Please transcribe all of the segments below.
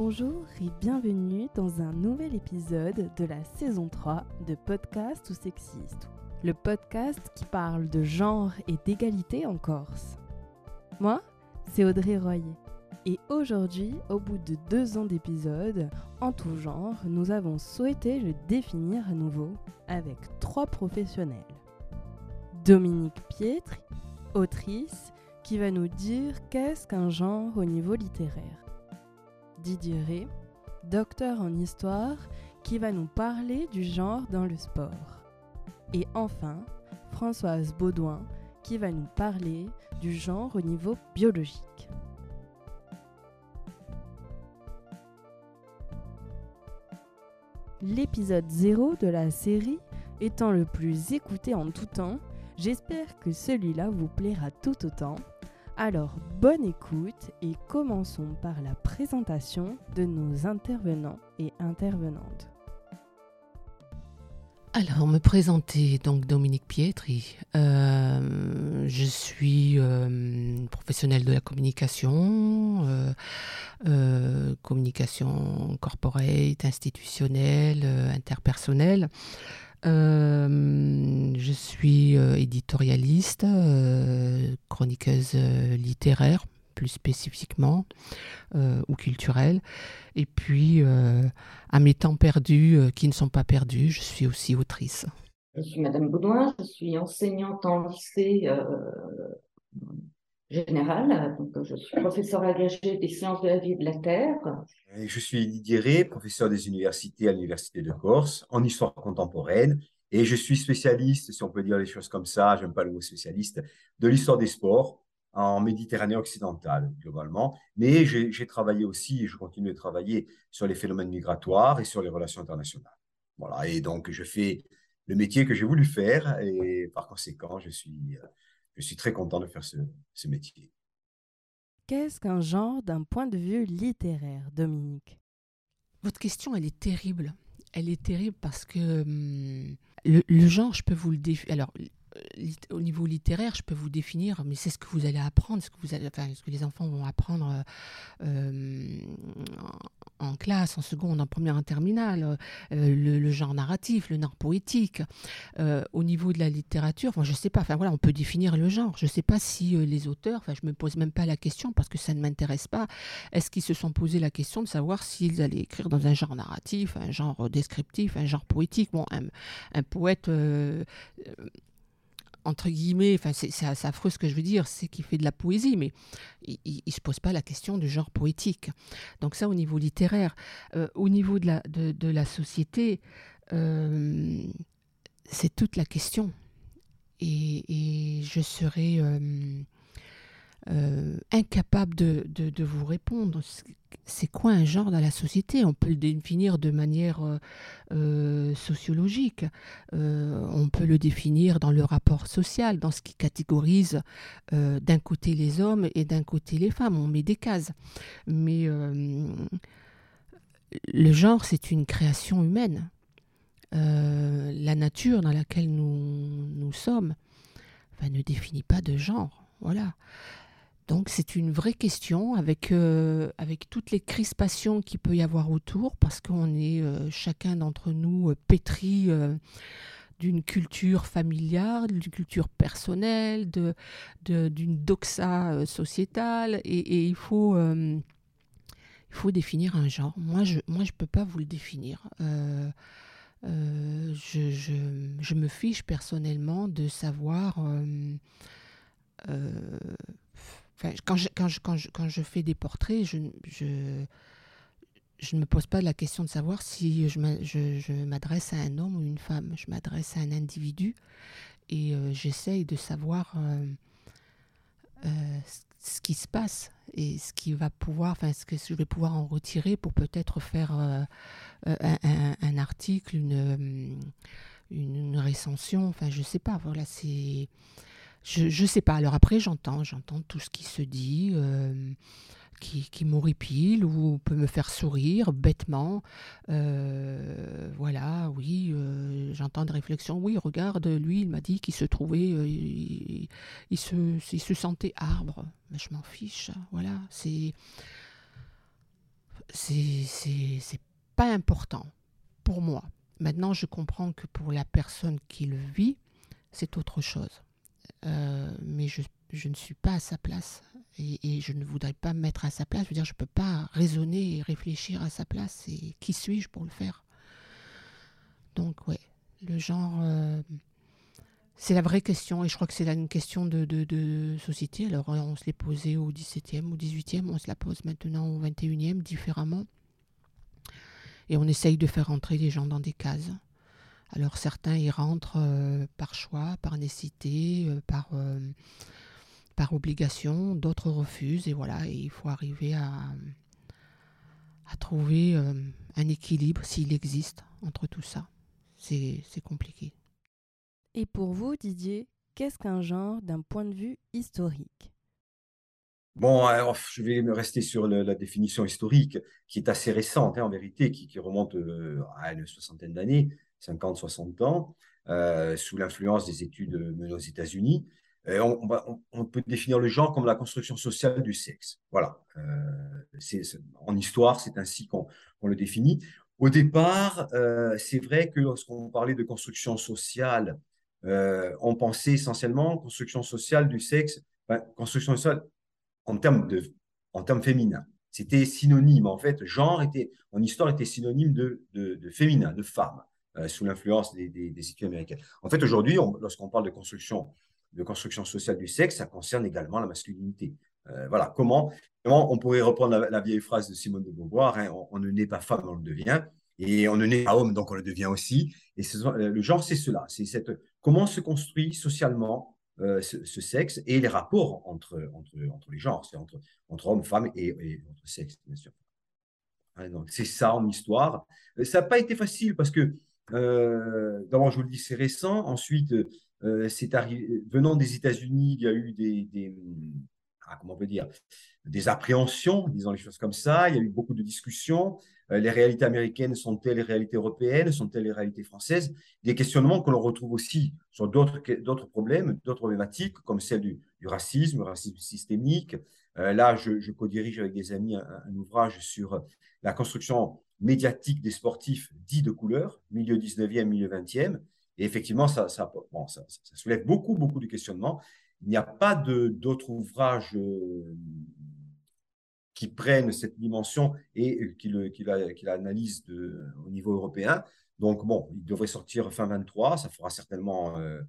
Bonjour et bienvenue dans un nouvel épisode de la saison 3 de Podcast ou Sexiste, le podcast qui parle de genre et d'égalité en Corse. Moi, c'est Audrey Royer. Et aujourd'hui, au bout de deux ans d'épisodes, en tout genre, nous avons souhaité le définir à nouveau avec trois professionnels. Dominique Pietri, autrice, qui va nous dire qu'est-ce qu'un genre au niveau littéraire. Didier Ray, docteur en histoire, qui va nous parler du genre dans le sport. Et enfin, Françoise Baudouin, qui va nous parler du genre au niveau biologique. L'épisode 0 de la série étant le plus écouté en tout temps, j'espère que celui-là vous plaira tout autant alors, bonne écoute et commençons par la présentation de nos intervenants et intervenantes. Alors, me présenter, donc Dominique Pietri. Euh, je suis euh, professionnelle de la communication, euh, communication corporate, institutionnelle, interpersonnelle. Euh, je suis euh, éditorialiste, euh, chroniqueuse littéraire plus spécifiquement, ou culturelle. Et puis, à mes temps perdus, qui ne sont pas perdus, je suis aussi autrice. Je suis Madame Baudouin, je suis enseignante en lycée général. Donc, je suis professeur agrégé des sciences de la vie et de la Terre. je suis Didier Ré, professeur des universités à l'Université de Corse en histoire contemporaine. Et je suis spécialiste, si on peut dire les choses comme ça, j'aime pas le mot spécialiste, de l'histoire des sports en Méditerranée occidentale, globalement. Mais j'ai travaillé aussi, et je continue de travailler sur les phénomènes migratoires et sur les relations internationales. Voilà, et donc je fais le métier que j'ai voulu faire, et par conséquent, je suis je suis très content de faire ce, métier. Qu'est-ce qu'un genre d'un point de vue littéraire, Dominique? Votre question, elle est terrible. Elle est terrible parce que hum, le, genre, je peux vous le définir. Alors, au niveau littéraire, je peux vous définir, mais c'est ce que vous allez apprendre, ce que, vous allez, ce que les enfants vont apprendre euh, en classe, en seconde, en première, en terminale, euh, le, genre narratif, le genre poétique. Euh, au niveau de la littérature, je ne sais pas, enfin voilà, on peut définir le genre. Je ne sais pas si les auteurs, enfin, je ne me pose même pas la question parce que ça ne m'intéresse pas, est-ce qu'ils se sont posé la question de savoir s'ils allaient écrire dans un genre narratif, un genre descriptif, un genre poétique? Bon, un poète entre guillemets, enfin c'est affreux ce que je veux dire, c'est qu'il fait de la poésie, mais il ne se pose pas la question du genre poétique. Donc ça au niveau littéraire. Euh, au niveau de la, société, euh, c'est toute la question. Et, je serais... Euh, euh, incapable de, vous répondre. C'est quoi un genre dans la société? On peut le définir de manière euh, euh, sociologique, on peut le définir dans le rapport social, dans ce qui catégorise d'un côté les hommes et d'un côté les femmes. On met des cases. Mais le genre, c'est une création humaine. la nature dans laquelle nous, nous sommes ne définit pas de genre. Voilà. Donc c'est une vraie question avec, euh, avec toutes les crispations qu'il peut y avoir autour, parce qu'on est euh, chacun d'entre nous euh, pétri d'une culture familiale, d'une culture personnelle, d'une de, d'une doxa sociétale, et, il, faut, il faut définir un genre. Moi, je ne moi, je peux pas vous le définir. Je, je, je, me fiche personnellement de savoir quand, je, quand, je, quand, je, quand, je, fais des portraits, je, je, ne me pose pas la question de savoir si je m'adresse à un homme ou une femme. Je m'adresse à un individu et euh, j'essaye de savoir euh, euh, ce qui se passe et ce qui va pouvoir, enfin, ce que je vais pouvoir en retirer pour peut-être faire un, un, article, une, une, une, recension. Enfin, je sais pas. Voilà, c'est je ne sais pas. Alors après, j'entends, j'entends tout ce qui se dit, euh, qui, qui m'horripile ou peut me faire sourire bêtement. Euh, voilà, oui, euh, j'entends des réflexions. Oui, regarde, lui, il m'a dit qu'il se trouvait, il, se, il se sentait arbre. Mais je m'en fiche. Voilà, c'est c'est pas important pour moi. Maintenant, je comprends que pour la personne qui le vit, c'est autre chose. Euh, mais je, ne suis pas à sa place et, je ne voudrais pas me mettre à sa place. Je veux dire, je ne peux pas raisonner et réfléchir à sa place. Et qui suis-je pour le faire? Donc, ouais, le genre, euh, c'est la vraie question. Et je crois que c'est une question de, société. Alors, on se l'est posé au 17e, au 18e. On se la pose maintenant au 21e, différemment. Et on essaye de faire entrer les gens dans des cases. Alors certains y rentrent euh, par choix, par nécessité, euh, par, euh, par obligation, d'autres refusent, et voilà, et il faut arriver à, à trouver un équilibre s'il existe entre tout ça. C'est compliqué. Et pour vous, Didier, qu'est-ce qu'un genre d'un point de vue historique? Bon, alors, je vais me rester sur la définition historique, qui est assez récente, hein, en vérité, qui, remonte euh, à une soixantaine d'années, 50, 60 ans, euh, sous l'influence des études menées aux États-Unis. On, on, peut définir le genre comme la construction sociale du sexe. Voilà. Euh, en histoire, c'est ainsi qu'on le définit. Au départ, c'est vrai que lorsqu'on parlait de construction sociale, on pensait essentiellement construction sociale du sexe, construction sociale en termes, de, en termes féminins. C'était synonyme, en fait, genre était, en histoire était synonyme de, féminin, de femme, euh, sous l'influence des, des, études américaines. En fait, aujourd'hui, lorsqu'on parle de construction, de construction sociale du sexe, ça concerne également la masculinité. Euh, voilà, comment, on pourrait reprendre la, vieille phrase de Simone de Beauvoir, hein, on, ne naît pas femme, on le devient, et on ne naît pas homme, donc on le devient aussi. Et le genre, c'est cela, c'est cette, comment se construit socialement euh, ce, sexe et les rapports entre, entre, entre les genres, c'est entre, entre hommes, femmes et, et entre sexes, bien sûr. Hein, c'est ça en histoire. Euh, ça n'a pas été facile parce que, euh, d'abord, je vous le dis, c'est récent. Ensuite, c'est arrivé, venant des États-Unis, il y a eu des, des ah, comment on peut dire, des appréhensions, disons les choses comme ça. Il y a eu beaucoup de discussions. Euh, les réalités américaines sont-elles les réalités européennes? Sont-elles les réalités françaises? Des questionnements que l'on retrouve aussi sur d'autres problèmes, d'autres problématiques, comme celle du, racisme, racisme systémique. Euh, là, je, je co-dirige avec des amis un, ouvrage sur la construction médiatique des sportifs dits de couleur, milieu 19e, milieu 20e. Et effectivement, ça, ça, ça, soulève beaucoup, beaucoup de questionnements. Il n'y a pas d'autres ouvrages euh, qui prennent cette dimension et qui, le, qui, la, qui l'analyse au niveau européen. Donc, bon, il devrait sortir fin 23, ça fera certainement euh,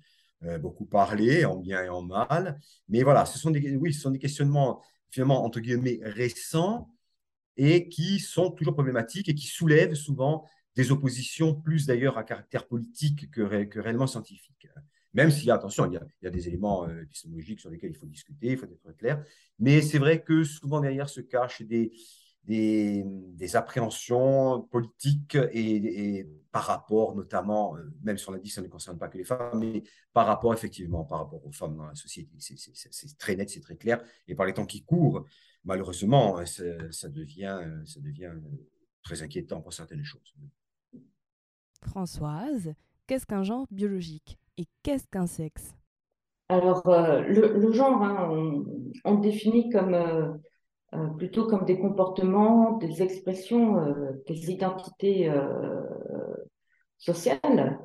euh, beaucoup parler, en bien et en mal. Mais voilà, ce sont des, oui, ce sont des questionnements finalement, entre guillemets, récents et qui sont toujours problématiques et qui soulèvent souvent des oppositions plus d'ailleurs à caractère politique que, réellement scientifique. Même s'il y a, attention, il y a, des éléments euh, épistémologiques sur lesquels il faut discuter, il faut être clair. Mais c'est vrai que souvent derrière se cachent des, des, appréhensions politiques et, par rapport notamment, euh, même l'a dit, ça ne concerne pas que les femmes, mais par rapport effectivement, par rapport aux femmes dans la société. C'est très net, c'est très clair. Et par les temps qui courent, malheureusement, euh, ça devient, ça devient très inquiétant pour certaines choses. Françoise, qu'est-ce qu'un genre biologique et qu'est-ce qu'un sexe? Alors, euh, le, genre, hein, on, le définit comme, euh, euh, plutôt comme des comportements, des expressions, des identités sociales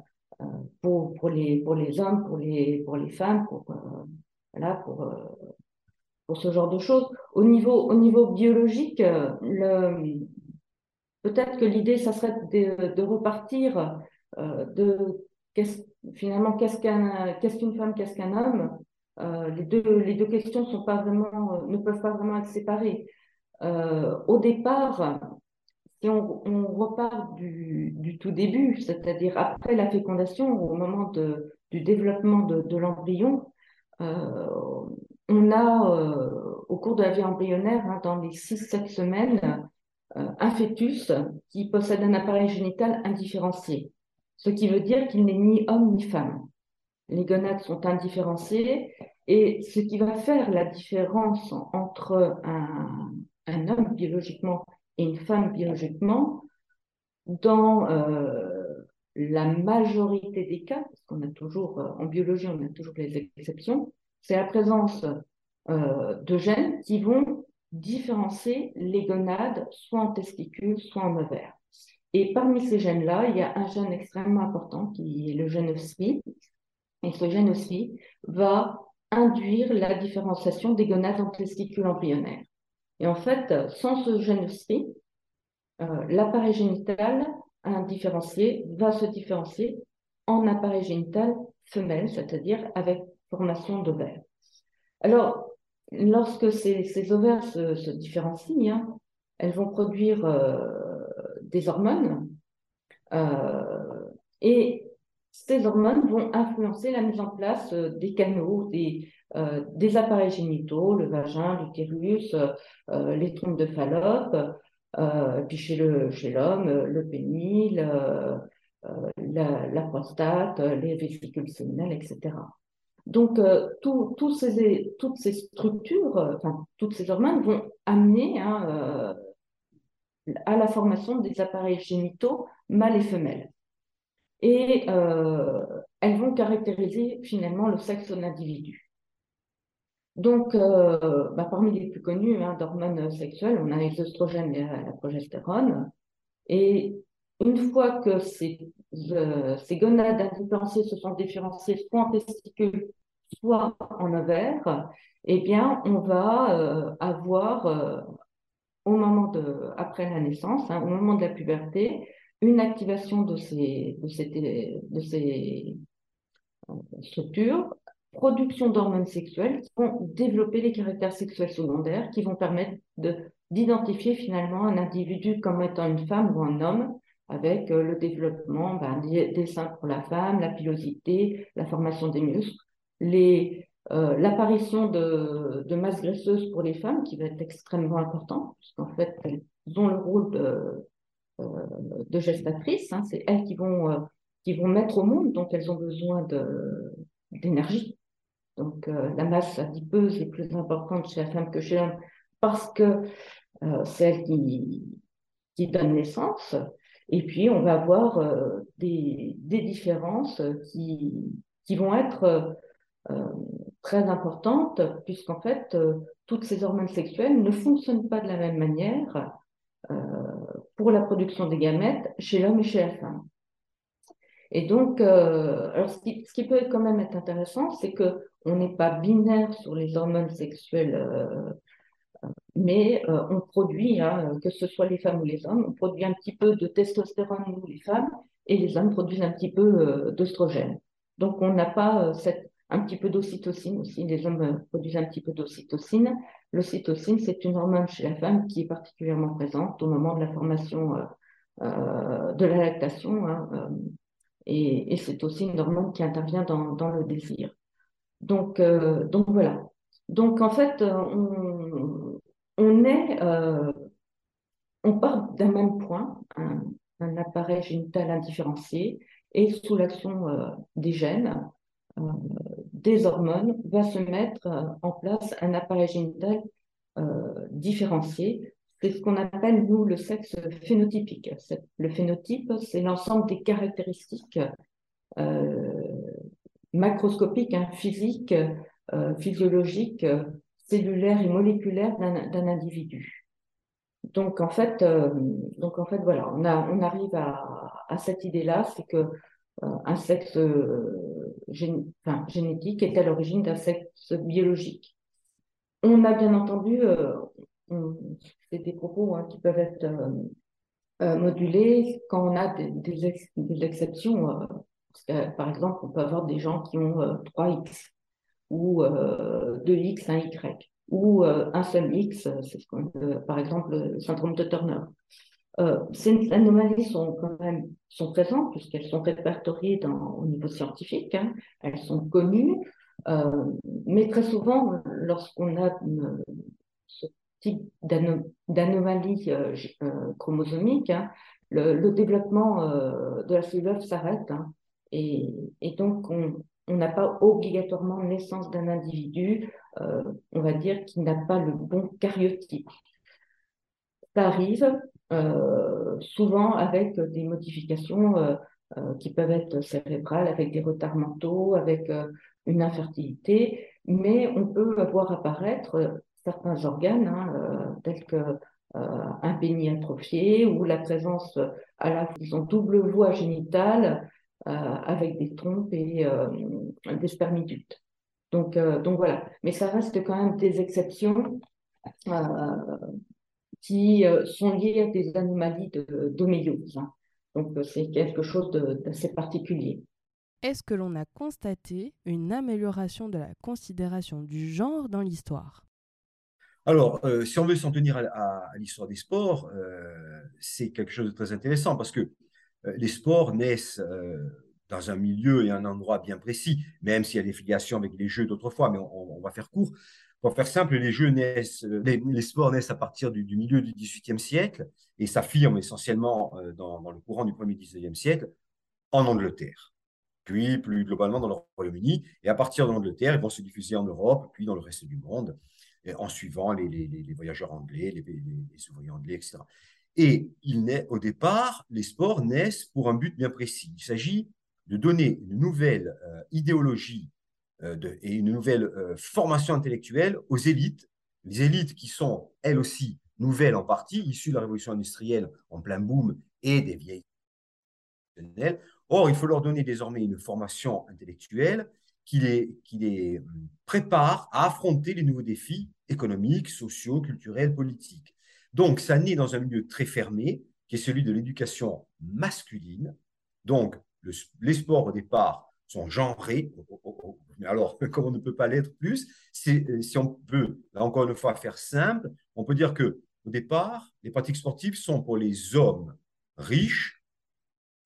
pour, pour, les, pour les hommes, pour les, pour les femmes, pour, voilà, pour, pour ce genre de choses. Au niveau, au niveau biologique, peut-être que l'idée, ça serait de, repartir de finalement, qu'est-ce qu'une femme, qu'est-ce qu'un homme euh, les, deux, questions euh, ne peuvent pas vraiment être séparées. Euh, au départ, si on, repart du, tout début, c'est-à-dire après la fécondation, au moment du développement de, l'embryon, on a, au cours de la vie embryonnaire, hein, dans les 6-7 semaines, un fœtus qui possède un appareil génital indifférencié ce qui veut dire qu'il n'est ni homme ni femme. Les gonades sont indifférenciées et ce qui va faire la différence entre un, homme biologiquement et une femme biologiquement, dans euh, la majorité des cas, parce qu'on a toujours, euh, en biologie, on a toujours les exceptions, c'est la présence euh, de gènes qui vont différencier les gonades soit en testicules, soit en ovaire. Et parmi ces gènes-là, il y a un gène extrêmement important qui est le gène OSRI. Et ce gène OSRI va induire la différenciation des gonades en testicules embryonnaires. Et en fait, sans ce gène OSRI, euh, l'appareil génital indifférencié va se différencier en appareil génital femelle, c'est-à-dire avec formation d'ovaires. Alors, lorsque ces, ovaires se, différencient, hein, elles vont produire euh, des hormones euh, et ces hormones vont influencer la mise en place euh, des canaux, des, des appareils génitaux, le vagin, l'utérus, les trompes de Fallope, puis chez l'homme, chez le pénis, la, prostate, les vésicules séminales, etc. Donc, euh, toutes ces structures, euh, toutes ces hormones vont amener hein, euh, à la formation des appareils génitaux mâles et femelles. Et elles vont caractériser finalement le sexe de l'individu. Donc, bah, parmi les plus connus hein, d'hormones sexuelles, on a les oestrogènes et la progestérone. Et une fois que ces, euh, gonades indifférenciées se sont différenciées soit en testicules, soit en ovaire, eh bien, on va euh, avoir, euh, au moment de, après la naissance, hein, au moment de la puberté, une activation de de ces structures, production d'hormones sexuelles qui vont développer les caractères sexuels secondaires qui vont permettre d'identifier finalement un individu comme étant une femme ou un homme avec euh, le développement ben, des, seins pour la femme, la pilosité, la formation des muscles, euh, l'apparition de, de masse graisseuse pour les femmes qui va être extrêmement important, puisqu'en fait, elles ont le rôle de, euh, de gestatrice, hein, c'est elles qui vont mettre au monde, donc elles ont besoin d'énergie. Donc la masse adipeuse est plus importante chez la femme que chez l'homme parce que c'est elle qui, donne naissance. Et puis, on va avoir euh, des, différences qui, qui vont être euh, très importantes, puisqu'en fait, euh, toutes ces hormones sexuelles ne fonctionnent pas de la même manière pour la production des gamètes chez l'homme et chez la femme. Et donc, alors ce qui, peut quand même être intéressant, c'est qu'on n'est pas binaire sur les hormones sexuelles mais euh, on produit, hein, que ce soit les femmes ou les hommes, on produit un petit peu de testostérone, nous les femmes, et les hommes produisent un petit peu euh, d'oestrogène. Donc on n'a pas euh, un petit peu d'ocytocine aussi, les hommes produisent un petit peu d'ocytocine. L'ocytocine, c'est une hormone chez la femme qui est particulièrement présente au moment de la formation de la lactation, hein, et, c'est aussi une hormone qui intervient dans le désir. Donc, donc voilà. Donc en fait, est, euh, on part d'un même point, un, appareil génital indifférencié, et sous l'action euh, des gènes, euh, des hormones, va se mettre en place un appareil génital différencié. C'est ce qu'on appelle, nous, le sexe phénotypique. Le phénotype, c'est l'ensemble des caractéristiques macroscopiques, hein, physiques, physiologiques, cellulaire et moléculaire d'un individu. Donc en fait, euh, donc en fait voilà, on, arrive à, cette idée-là, c'est que euh, un sexe euh, génétique est à l'origine d'un sexe biologique. On a bien entendu, c'est des propos hein, qui peuvent être modulés quand on a des, exceptions. Par exemple, on peut avoir des gens qui ont 3x ou euh, deux X, un Y, ou euh, un seul X, c'est ce qu'on, par exemple le syndrome de Turner. Euh, ces anomalies sont quand même sont présentes puisqu'elles sont répertoriées au niveau scientifique, hein. elles sont connues, euh, mais très souvent, lorsqu'on a ce type d'anomalie euh, chromosomique, hein, le, le, développement de la cellule s'arrête hein, et, donc on, n'a pas obligatoirement naissance d'un individu, euh, on va dire, qui n'a pas le bon cariotype. Ça arrive euh, souvent avec des modifications euh, qui peuvent être cérébrales, avec des retards mentaux, avec une infertilité, mais on peut voir apparaître certains organes, hein, tels que un pénis atrophié ou la présence à la double voie génitale avec des trompes et des spermidutes. Donc, donc voilà, mais ça reste quand même des exceptions qui sont liées à des anomalies d'homéliose. Hein. Donc c'est quelque chose d'assez particulier est-ce que l'on a constaté une amélioration de la considération du genre dans l'histoire? Alors, euh, si on veut s'en tenir à, l'histoire des sports, euh, c'est quelque chose de très intéressant parce que euh, les sports naissent dans un milieu et un endroit bien précis, même s'il y a des filiations avec les jeux d'autrefois, mais on, va faire court. Pour faire simple, les jeux naissent, les, sports naissent à partir du, milieu du XVIIIe siècle et s'affirment essentiellement dans, le courant du premier XIXe siècle en Angleterre puis plus globalement dans le Royaume-Uni. Et à partir de l'Angleterre, ils vont se diffuser en Europe, puis dans le reste du monde, en suivant les, les, voyageurs anglais, les, ouvriers anglais, etc. Et il naît, au départ, les sports naissent pour un but bien précis. Il s'agit de donner une nouvelle euh, idéologie euh, et une nouvelle euh, formation intellectuelle aux élites, les élites qui sont, elles aussi, nouvelles en partie, issues de la révolution industrielle en plein boom et des vieilles Or, il faut leur donner désormais une formation intellectuelle qui les, qui les hum, prépare à affronter les nouveaux défis économiques, sociaux, culturels, politiques. Donc, ça naît dans un milieu très fermé, qui est celui de l'éducation masculine. Donc, les sports au départ sont genrés. Mais alors, comme on ne peut pas l'être plus, euh, si on peut, encore une fois, faire simple, on peut dire que au départ, les pratiques sportives sont pour les hommes riches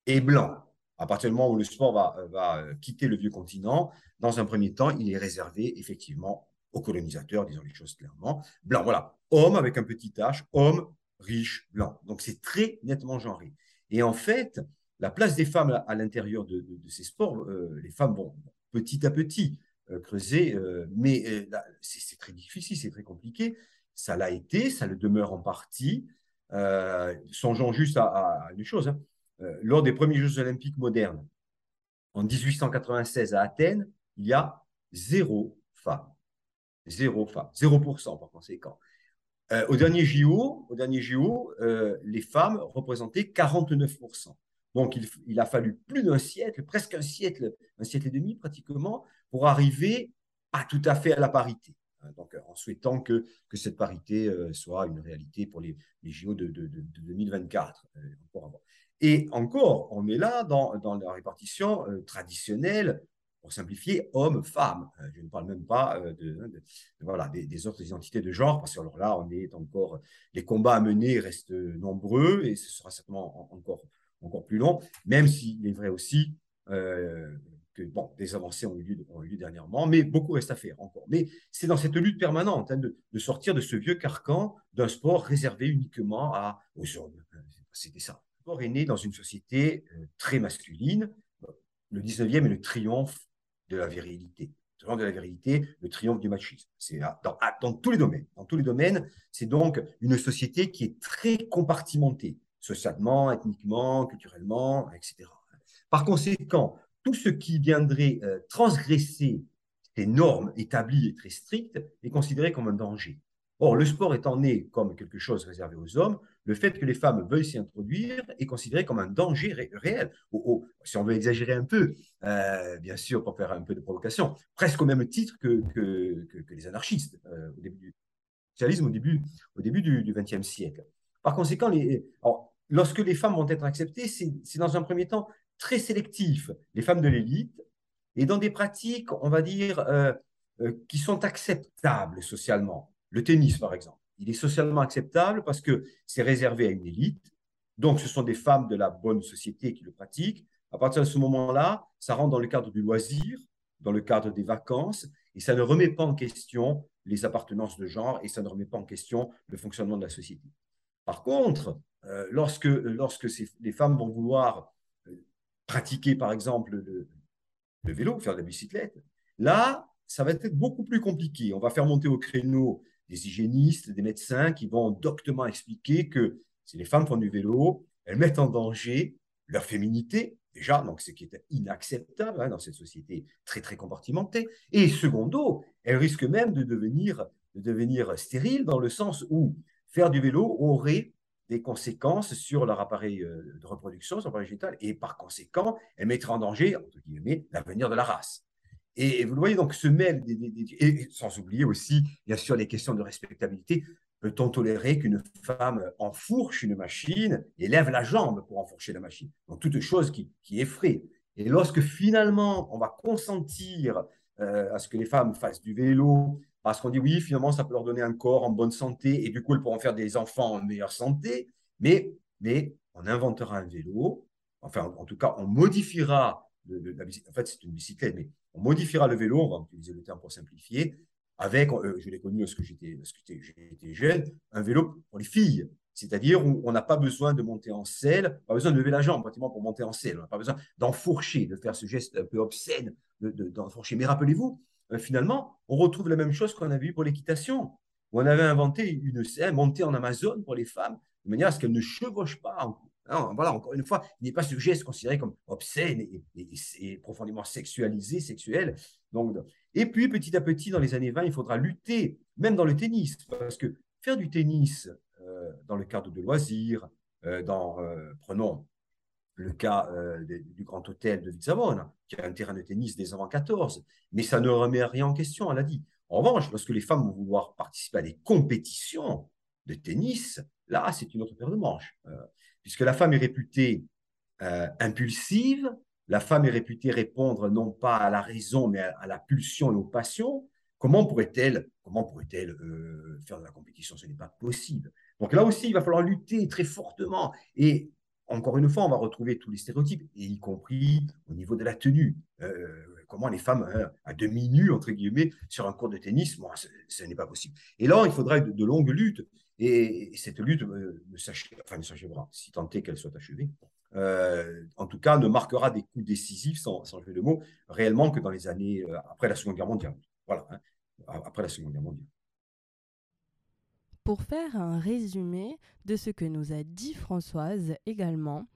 et blancs à partir du moment où le sport va, euh, quitter le vieux continent, dans un premier temps, il est réservé effectivement aux colonisateurs, disons les choses clairement, blancs. Voilà, homme avec un petit H, homme riche, blanc. Donc c'est très nettement genré. Et en fait, la place des femmes à, l'intérieur de, ces sports, euh, les femmes vont petit à petit euh, creuser, mais c'est très difficile, c'est très compliqué. Ça l'a été, ça le demeure en partie. songeons juste à, une chose. Hein. Euh, lors des premiers Jeux olympiques modernes, en 1896 à Athènes, il y a zéro femme. Zéro femme. 0% par conséquent. Euh, au dernier JO, JO euh, les femmes représentaient 49%. Donc, il, a fallu plus d'un siècle, presque un siècle, un siècle et demi pratiquement, pour arriver à tout à fait à la parité. Hein, donc, en souhaitant que, cette parité soit une réalité pour les, JO de, de, de 2024. encore avant. Et encore, on est là dans, la répartition euh, traditionnelle, pour simplifier, homme-femme. Euh, je ne parle même pas euh, de, voilà, des, autres identités de genre, parce que alors là, on est encore, les combats à mener restent nombreux et ce sera certainement encore, encore plus long, même s'il est vrai aussi que bon, des avancées ont eu, lieu, dernièrement, mais beaucoup reste à faire encore. Mais c'est dans cette lutte permanente hein, de, sortir de ce vieux carcan d'un sport réservé uniquement aux hommes. C'était ça sport est né dans une société euh, très masculine. Le 19e est le triomphe de la virilité. De la virilité, le triomphe du machisme. C'est dans, dans, tous les domaines. Dans tous les domaines, c'est donc une société qui est très compartimentée, socialement, ethniquement, culturellement, etc. Par conséquent, tout ce qui viendrait euh, transgresser ces normes établies et très strictes est considéré comme un danger. Or, le sport étant né comme quelque chose réservé aux hommes, le fait que les femmes veuillent s'y introduire est considéré comme un danger réel. si on veut exagérer un peu, euh, bien sûr, pour faire un peu de provocation, presque au même titre que, les anarchistes euh, au début du socialisme, au début, du XXe siècle. Par conséquent, lorsque les femmes vont être acceptées, c'est dans un premier temps très sélectif. Les femmes de l'élite, et dans des pratiques, on va dire, euh, qui sont acceptables socialement. Le tennis, par exemple. Il est socialement acceptable parce que c'est réservé à une élite. Donc, ce sont des femmes de la bonne société qui le pratiquent. À partir de ce moment-là, ça rentre dans le cadre du loisir, dans le cadre des vacances, et ça ne remet pas en question les appartenances de genre et ça ne remet pas en question le fonctionnement de la société. Par contre, euh, lorsque, lorsque les femmes vont vouloir euh, pratiquer, par exemple, le, le, vélo, faire de la bicyclette, là, ça va être beaucoup plus compliqué. On va faire monter au créneau des hygiénistes, des médecins qui vont doctement expliquer que si les femmes font du vélo, elles mettent en danger leur féminité, déjà, donc ce qui est inacceptable hein, dans cette société très très compartimentée, et secondo, elles risquent même de devenir, de devenir stériles dans le sens où faire du vélo aurait des conséquences sur leur appareil euh, de reproduction, son appareil génital, et par conséquent, elle mettrait en danger, entre guillemets, l'avenir de la race. Et vous le voyez, donc, ce mêle, et sans oublier aussi, bien sûr, les questions de respectabilité. Peut-on tolérer qu'une femme enfourche une machine et lève la jambe pour enfourcher la machine? Donc, toute chose qui, qui effraie. Et lorsque finalement, on va consentir euh, à ce que les femmes fassent du vélo, parce qu'on dit oui, finalement, ça peut leur donner un corps en bonne santé, et du coup, elles pourront faire des enfants en meilleure santé, mais, mais on inventera un vélo, enfin, en, tout cas, on modifiera, la, en fait, c'est une bicyclette, mais on modifiera le vélo, on va utiliser le terme pour simplifier, avec, euh, je l'ai connu lorsque j'étais jeune, un vélo pour les filles. C'est-à-dire où on n'a pas besoin de monter en selle, pas besoin de lever la jambe pratiquement pour monter en selle. On n'a pas besoin d'enfourcher, de faire ce geste un peu obscène d'enfourcher. Mais rappelez-vous, euh, finalement, on retrouve la même chose qu'on a vu pour l'équitation. On avait inventé une selle montée en Amazon pour les femmes, de manière à ce qu'elles ne chevauchent pas. Voilà, encore une fois, il n'est pas ce geste considéré comme obscène et, profondément sexualisé, sexuel. Donc, et puis, petit à petit, dans les années 20, il faudra lutter, même dans le tennis, parce que faire du tennis euh, dans le cadre de loisirs, euh, dans, euh, prenons le cas du Grand Hôtel de Vitsavone, qui a un terrain de tennis des avant 14, mais ça ne remet rien en question, elle a dit. En revanche, lorsque les femmes vont vouloir participer à des compétitions de tennis, là, c'est une autre paire de manches, puisque la femme est réputée impulsive, la femme est réputée répondre non pas à la raison, mais à, la pulsion et aux passions. Comment pourrait-elle comment pourrait-elle faire de la compétition? Ce n'est pas possible. Donc là aussi, il va falloir lutter très fortement. Et encore une fois, on va retrouver tous les stéréotypes, y compris au niveau de la tenue. Euh, comment les femmes, hein, à demi nues, entre guillemets, sur un cours de tennis, moi, ce, n'est pas possible. Et là, il faudra de, longues luttes. Et, cette lutte euh, ne s'achèvera, si tant est qu'elle soit achevée. Euh, en tout cas, ne marquera des coups décisifs, sans, sans jouer de mots, réellement que dans les années après la Seconde Guerre mondiale. Voilà, hein, après la Seconde Guerre mondiale. Pour faire un résumé de ce que nous a dit Françoise également,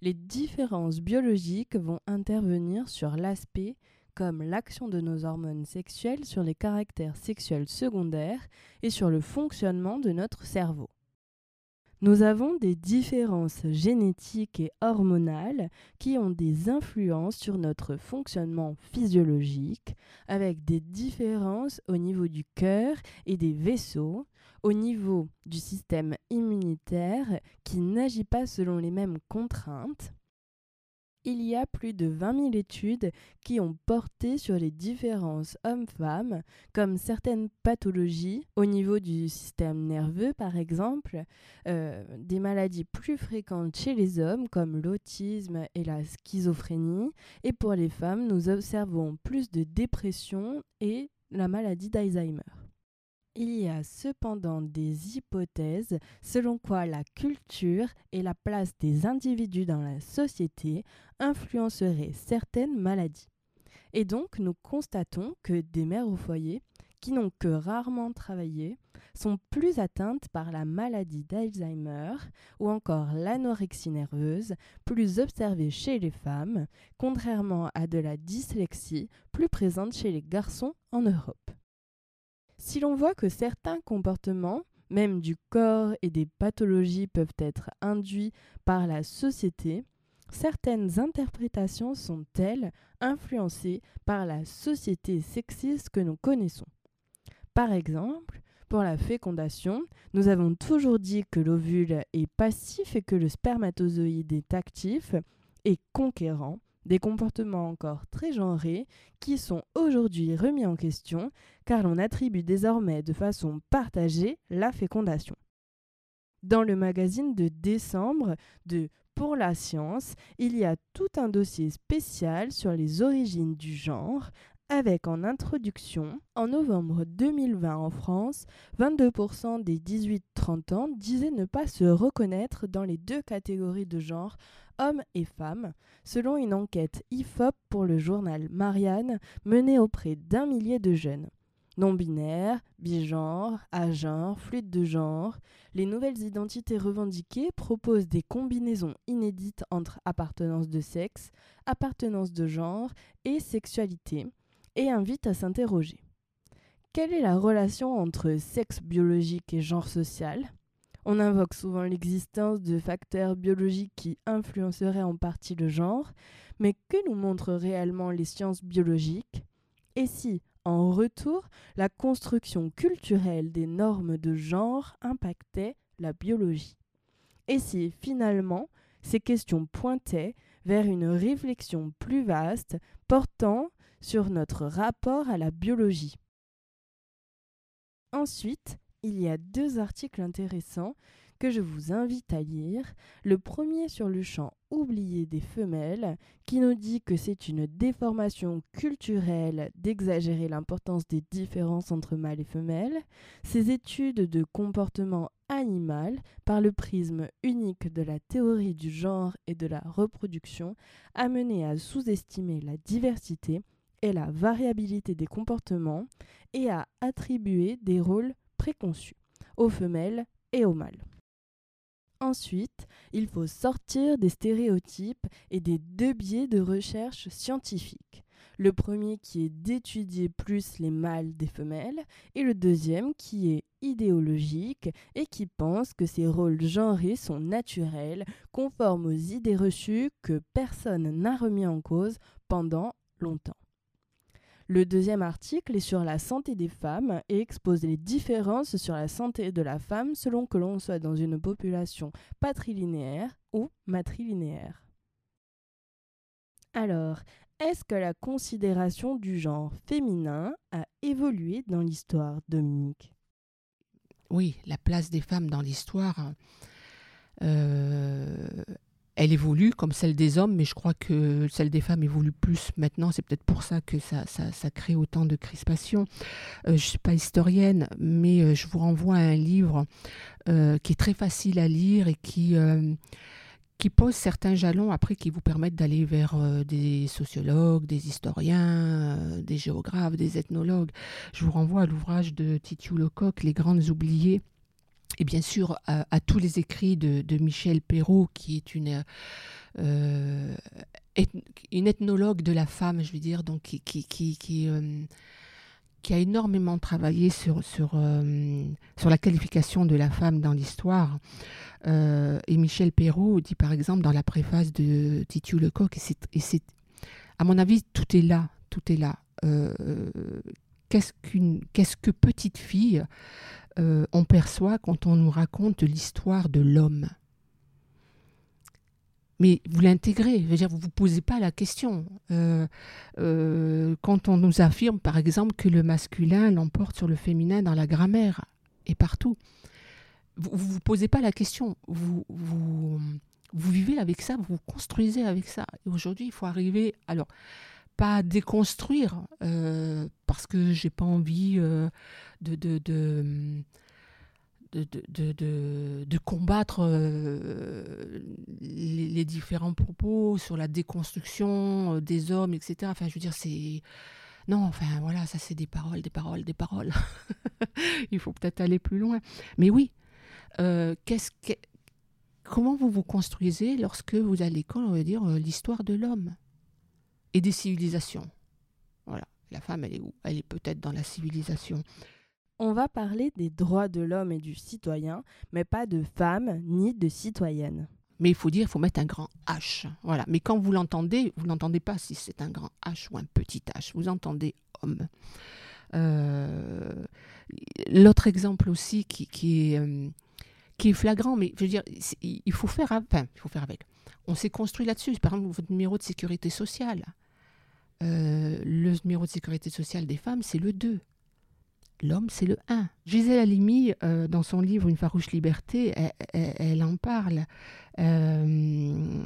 les différences biologiques vont intervenir sur l'aspect comme l'action de nos hormones sexuelles sur les caractères sexuels secondaires et sur le fonctionnement de notre cerveau. Nous avons des différences génétiques et hormonales qui ont des influences sur notre fonctionnement physiologique, avec des différences au niveau du cœur et des vaisseaux, au niveau du système immunitaire qui n'agit pas selon les mêmes contraintes, il y a plus de 20 000 études qui ont porté sur les différences hommes-femmes, comme certaines pathologies au niveau du système nerveux par exemple, euh, des maladies plus fréquentes chez les hommes comme l'autisme et la schizophrénie, et pour les femmes nous observons plus de dépression et la maladie d'Alzheimer. Il y a cependant des hypothèses selon quoi la culture et la place des individus dans la société influenceraient certaines maladies. Et donc nous constatons que des mères au foyer, qui n'ont que rarement travaillé, sont plus atteintes par la maladie d'Alzheimer ou encore l'anorexie nerveuse, plus observée chez les femmes, contrairement à de la dyslexie plus présente chez les garçons en Europe. Si l'on voit que certains comportements, même du corps et des pathologies peuvent être induits par la société, certaines interprétations sont-elles influencées par la société sexiste que nous connaissons. Par exemple, pour la fécondation, nous avons toujours dit que l'ovule est passif et que le spermatozoïde est actif et conquérant, des comportements encore très genrés qui sont aujourd'hui remis en question car l'on attribue désormais de façon partagée la fécondation. Dans le magazine de décembre de Pour la science, il y a tout un dossier spécial sur les origines du genre avec en introduction, en novembre 2020 en France, 22% des 18-30 ans disaient ne pas se reconnaître dans les deux catégories de genre hommes et femmes, selon une enquête IFOP pour le journal Marianne menée auprès d'un millier de jeunes. Non-binaires, bigenres, agenres, fluides de genre, les nouvelles identités revendiquées proposent des combinaisons inédites entre appartenance de sexe, appartenance de genre et sexualité, et invitent à s'interroger. Quelle est la relation entre sexe biologique et genre social? On invoque souvent l'existence de facteurs biologiques qui influenceraient en partie le genre, mais que nous montrent réellement les sciences biologiques? Et si, en retour, la construction culturelle des normes de genre impactait la biologie? Et si, finalement, ces questions pointaient vers une réflexion plus vaste portant sur notre rapport à la biologie Ensuite, il y a deux articles intéressants que je vous invite à lire. Le premier sur le champ oublié des femelles, qui nous dit que c'est une déformation culturelle d'exagérer l'importance des différences entre mâles et femelles. Ces études de comportement animal, par le prisme unique de la théorie du genre et de la reproduction, a à sous-estimer la diversité et la variabilité des comportements et à attribuer des rôles préconçus aux femelles et aux mâles. Ensuite, il faut sortir des stéréotypes et des deux biais de recherche scientifique. Le premier qui est d'étudier plus les mâles des femelles et le deuxième qui est idéologique et qui pense que ces rôles genrés sont naturels, conformes aux idées reçues que personne n'a remis en cause pendant longtemps. Le deuxième article est sur la santé des femmes et expose les différences sur la santé de la femme selon que l'on soit dans une population patrilinéaire ou matrilinéaire. Alors, est-ce que la considération du genre féminin a évolué dans l'histoire, Dominique? Oui, la place des femmes dans l'histoire euh, elle évolue comme celle des hommes, mais je crois que celle des femmes évolue plus maintenant. C'est peut-être pour ça que ça, ça, crée autant de crispation. Euh, je ne suis pas historienne, mais euh, je vous renvoie à un livre euh, qui est très facile à lire et qui, qui pose certains jalons après qui vous permettent d'aller vers des sociologues, des historiens, des géographes, des ethnologues. Je vous renvoie à l'ouvrage de Titiou Lecoq, Les Grandes Oubliées et bien sûr à, tous les écrits de, Michel Perrault, qui est une, euh, une ethnologue de la femme, je veux dire, donc qui, qui, qui, qui, euh, a énormément travaillé sur, sur, euh, sur la qualification de la femme dans l'histoire. et Michel Perrault dit par exemple dans la préface de Titu Lecoq, et c'est, à mon avis, tout est là, tout est là. qu'est-ce, qu'une, qu'est-ce que petite fille euh, on perçoit quand on nous raconte l'histoire de l'homme. Mais vous l'intégrez, dire, vous ne vous posez pas la question. Euh, euh, quand on nous affirme, par exemple, que le masculin l'emporte sur le féminin dans la grammaire et partout, vous ne vous, posez pas la question. Vous, vous, vous vivez avec ça, vous, vous construisez avec ça. Et aujourd'hui, il faut arriver. Alors, pas déconstruire euh, parce que j'ai pas envie euh, de, de, de, de, combattre euh, les, différents propos sur la déconstruction des hommes, etc. Enfin, je veux dire, c'est. Non, enfin, voilà, ça, c'est des paroles, des paroles, des paroles. Il faut peut-être aller plus loin. Mais oui, qu'est-ce que. Comment vous vous construisez lorsque vous allez l'école, on va dire, l'histoire de l'homme? Et des civilisations. Voilà, la femme, elle est où? Elle est peut-être dans la civilisation. On va parler des droits de l'homme et du citoyen, mais pas de femme ni de citoyenne. Mais il faut dire, il faut mettre un grand H. Voilà. Mais quand vous l'entendez, vous n'entendez pas si c'est un grand H ou un petit H. Vous entendez homme. Euh, l'autre exemple aussi qui, qui est, euh, qui est flagrant, mais je veux dire, il faut faire, enfin, il faut faire avec. On s'est construit là-dessus. Par exemple, votre numéro de sécurité sociale. Euh, le numéro de sécurité sociale des femmes, c'est le 2. L'homme, c'est le 1. Gisèle Halimi, euh, dans son livre Une farouche liberté, elle, en parle. Euh,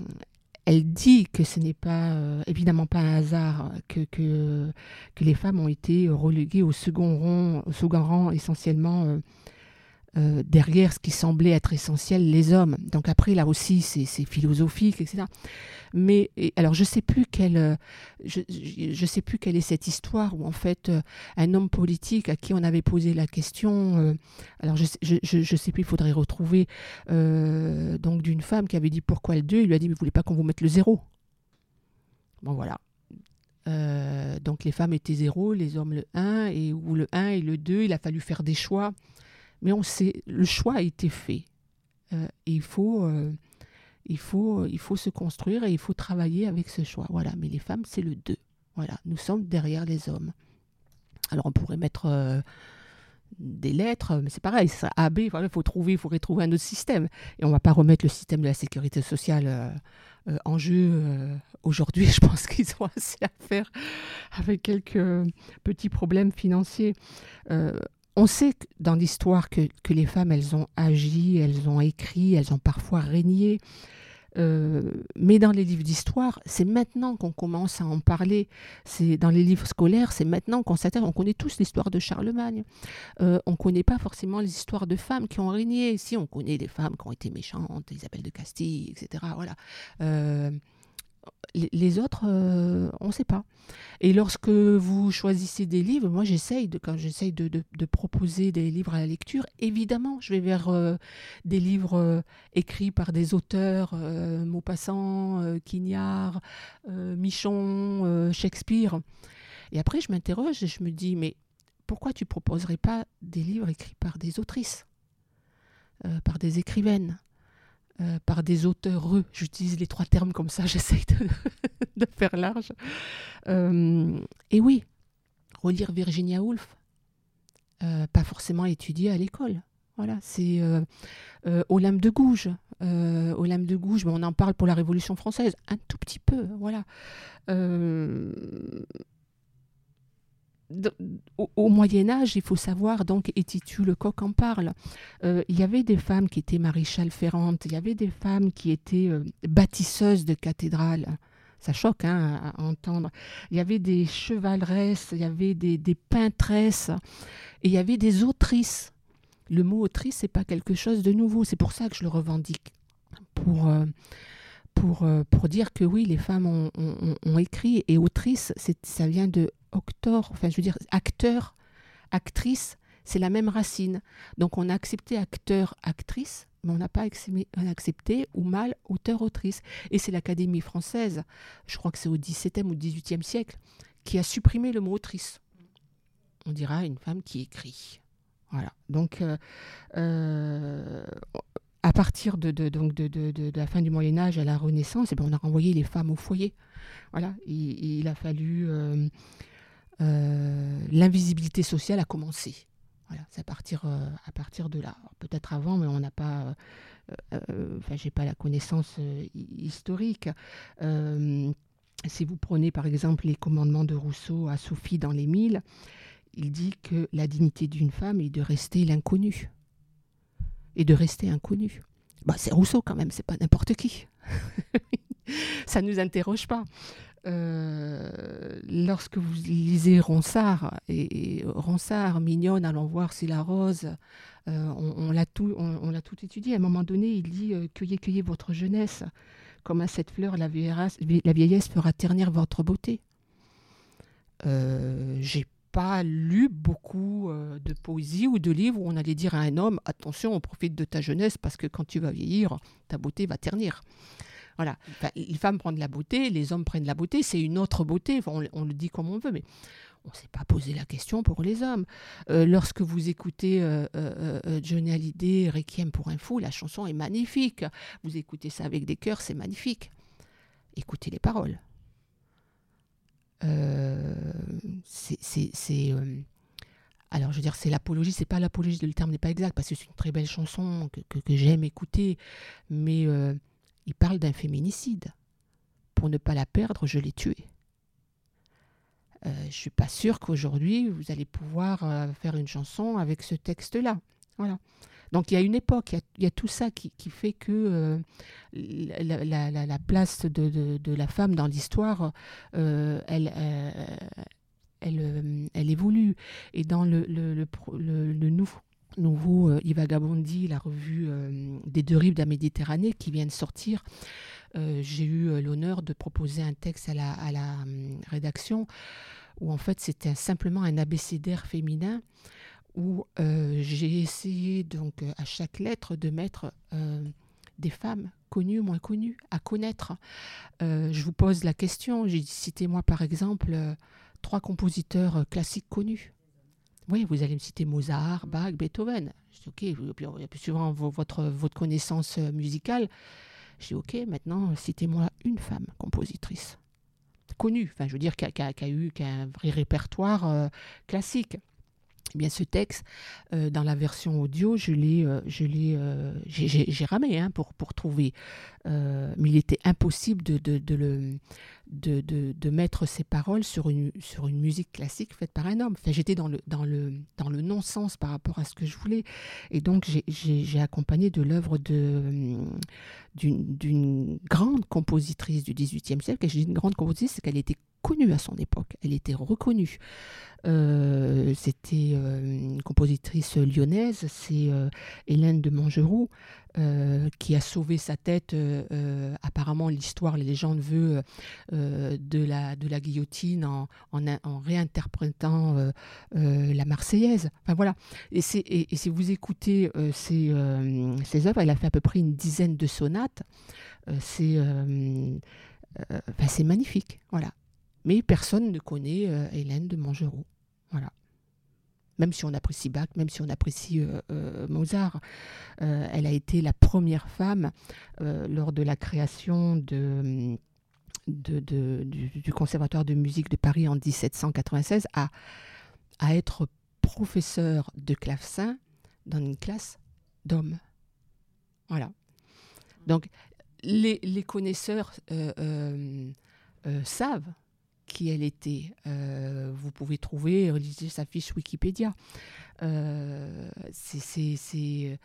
elle dit que ce n'est pas évidemment pas un hasard que, que, que, les femmes ont été reléguées au second rang, au second rang essentiellement euh, derrière ce qui semblait être essentiel, les hommes. Donc après, là aussi, c'est philosophique, etc. Mais alors, je sais plus quelle, euh, je, sais plus quelle est cette histoire où en fait euh, un homme politique à qui on avait posé la question, alors je, je, je, sais plus, il faudrait retrouver donc d'une femme qui avait dit pourquoi le 2, il lui a dit mais vous voulez pas qu'on vous mette le 0 Bon voilà. donc les femmes étaient 0, les hommes le 1, et ou le 1 et le 2, il a fallu faire des choix. Mais on sait, le choix a été fait. il faut il faut, il faut se construire et il faut travailler avec ce choix. Voilà, mais les femmes, c'est le 2. Voilà, nous sommes derrière les hommes. Alors on pourrait mettre euh, des lettres, mais c'est pareil, ça AB, il faut trouver, il faudrait trouver un autre système. Et on ne va pas remettre le système de la sécurité sociale euh, euh, en jeu aujourd'hui. Je pense qu'ils ont assez à faire avec quelques petits problèmes financiers. On sait dans l'histoire que, que, les femmes, elles ont agi, elles ont écrit, elles ont parfois régné. Euh, mais dans les livres d'histoire, c'est maintenant qu'on commence à en parler. C'est dans les livres scolaires, c'est maintenant qu'on s'attelle. On connaît tous l'histoire de Charlemagne. Euh, on ne connaît pas forcément les histoires de femmes qui ont régné. Si on connaît des femmes qui ont été méchantes, Isabelle de Castille, etc. Voilà. Euh, les autres, euh, on ne sait pas. Et lorsque vous choisissez des livres, moi j'essaye, quand j'essaye de, proposer des livres à la lecture, évidemment, je vais vers euh, des livres euh, écrits par des auteurs, Maupassant, Quignard, Michon, Shakespeare. Et après, je m'interroge et je me dis, mais pourquoi tu proposerais pas des livres écrits par des autrices, par des écrivaines? Euh, par des auteurs, j'utilise les trois termes comme ça, j'essaye de, faire large. Euh, et oui, relire Virginia Woolf, euh, pas forcément étudier à l'école. Voilà, c'est Olympe de Gouges. Olympe de Gouges, on en parle pour la Révolution française, un tout petit peu. Voilà au, Moyen Âge, il faut savoir, donc, et Titu Lecoq en parle, euh, il y avait des femmes qui étaient maréchales ferrantes, il y avait des femmes qui étaient euh, bâtisseuses de cathédrales. Ça choque hein, à, entendre. Il y avait des chevaleresses, il y avait des, peintresses, et il y avait des autrices. Le mot autrice, c'est pas quelque chose de nouveau. C'est pour ça que je le revendique. Pour, euh, pour, pour dire que oui, les femmes ont, ont écrit, et autrice, ça vient de enfin je veux dire acteur, actrice, c'est la même racine. Donc on a accepté acteur, actrice, mais on n'a pas accepté ou mal auteur, autrice. Et c'est l'Académie française, je crois que c'est au XVIIe ou XVIIIe siècle, qui a supprimé le mot autrice. On dira une femme qui écrit. Voilà. Donc, euh, euh, à partir de, donc de, la fin du Moyen Âge à la Renaissance, eh ben, on a renvoyé les femmes au foyer. Voilà. Il, a fallu euh, l'invisibilité sociale a commencé. Voilà, c'est à partir, euh, à partir de là. Peut-être avant, mais on n'a pas. Euh, enfin, j'ai pas la connaissance historique. si vous prenez par exemple les commandements de Rousseau à Sophie dans les Mille, il dit que la dignité d'une femme est de rester l'inconnu et de rester inconnu. Bah, c'est Rousseau quand même, c'est pas n'importe qui. Ça ne nous interroge pas. Euh, lorsque vous lisez Ronsard, et, Ronsard, mignonne, allons voir si la rose, euh, on, l'a tout, étudié. À un moment donné, il dit euh, Cueillez, cueillez votre jeunesse, comme à cette fleur, la vieillesse, la vieillesse fera ternir votre beauté. J'ai pas lu beaucoup de poésie ou de livres où on allait dire à un homme Attention, on profite de ta jeunesse parce que quand tu vas vieillir, ta beauté va ternir. Voilà. les femmes prennent la beauté, les hommes prennent la beauté, c'est une autre beauté. on, le dit comme on veut, mais on ne s'est pas posé la question pour les hommes. Euh, lorsque vous écoutez euh, euh, Johnny Hallyday, Requiem pour un fou, la chanson est magnifique. Vous écoutez ça avec des cœurs, c'est magnifique. Écoutez les paroles. c'est alors, je veux dire, c'est l'apologie, c'est pas l'apologie, le terme n'est pas exact, parce que c'est une très belle chanson que, que j'aime écouter, mais il parle d'un féminicide. Pour ne pas la perdre, je l'ai tuée. Euh, je ne suis pas sûre qu'aujourd'hui, vous allez pouvoir euh, faire une chanson avec ce texte-là. Voilà. Donc il y a une époque, il y a, tout ça qui, fait que euh, la, place de, la femme dans l'histoire, elle, elle, elle, évolue. Et dans le, le, le nouveau, nouveau euh, Ivagabondi, la revue euh, des deux rives de la Méditerranée qui vient de sortir. Euh, j'ai eu l'honneur de proposer un texte à la, à la rédaction où en fait c'était simplement un abécédaire féminin où j'ai essayé donc à chaque lettre de mettre des femmes connues, moins connues, à connaître. je vous pose la question, j'ai cité moi par exemple trois compositeurs classiques connus oui, vous allez me citer Mozart, Bach, Beethoven. Je dis, OK, suivant votre, votre connaissance musicale, je dis, OK, maintenant, citez-moi une femme compositrice connue, enfin, je veux dire, qui a, eu un vrai répertoire classique. Eh bien, ce texte, euh, dans la version audio, je l'ai, euh, je l'ai, euh, j'ai, ramé hein, pour, pour trouver. mais il était impossible de, de, de le, de, de, mettre ces paroles sur une, sur une musique classique faite par un homme. Enfin, j'étais dans le, dans, le, dans le non-sens par rapport à ce que je voulais. Et donc, j'ai, accompagné de l'œuvre de, d'une, d'une grande compositrice du XVIIIe siècle. Et je dis une grande compositrice, c'est qu'elle était connue à son époque, elle était reconnue. Euh, c'était euh, une compositrice lyonnaise, c'est euh, Hélène de Mangeroux, qui a sauvé sa tête, apparemment l'histoire, les légendes veut, de, la, de la guillotine en, en, réinterprétant la Marseillaise. Enfin voilà. Et, et, et si vous écoutez ces, ces œuvres, elle a fait à peu près une dizaine de sonates. c'est c'est magnifique. Voilà. Mais personne ne connaît euh, Hélène de Mangeroux. Voilà. Même si on apprécie Bach, même si on apprécie euh, euh, Mozart, elle a été la première femme lors de la création du, Conservatoire de musique de Paris en 1796 à, être professeur de clavecin dans une classe d'hommes. Voilà. Donc, les connaisseurs savent qui elle était. Euh, vous pouvez trouver, lisez sa fiche Wikipédia. Euh, c'est,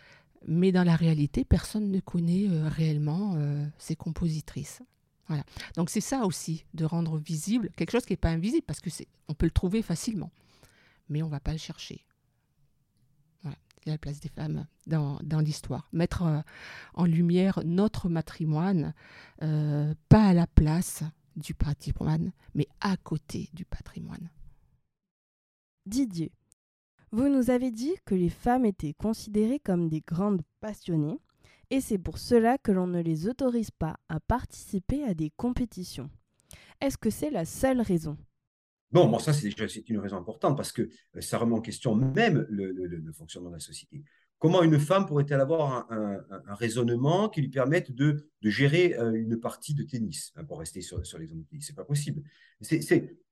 Mais dans la réalité, personne ne connaît euh, réellement ces compositrices. Voilà. Donc c'est ça aussi, de rendre visible quelque chose qui n'est pas invisible, parce que c'est, on peut le trouver facilement, mais on ne va pas le chercher. Voilà, la place des femmes dans, dans l'histoire. Mettre en lumière notre matrimoine, pas à la place du patrimoine, mais à côté du patrimoine. Didier, vous nous avez dit que les femmes étaient considérées comme des grandes passionnées, et c'est pour cela que l'on ne les autorise pas à participer à des compétitions. Est-ce que c'est la seule raison? Bon, moi, ça, c'est une raison importante parce que euh, ça remet en question même le fonctionnement de la société. Comment une femme pourrait-elle avoir un, raisonnement qui lui permette de, gérer euh, une partie de tennis, hein, pour rester sur, sur l'exemple de tennis? Ce n'est pas possible.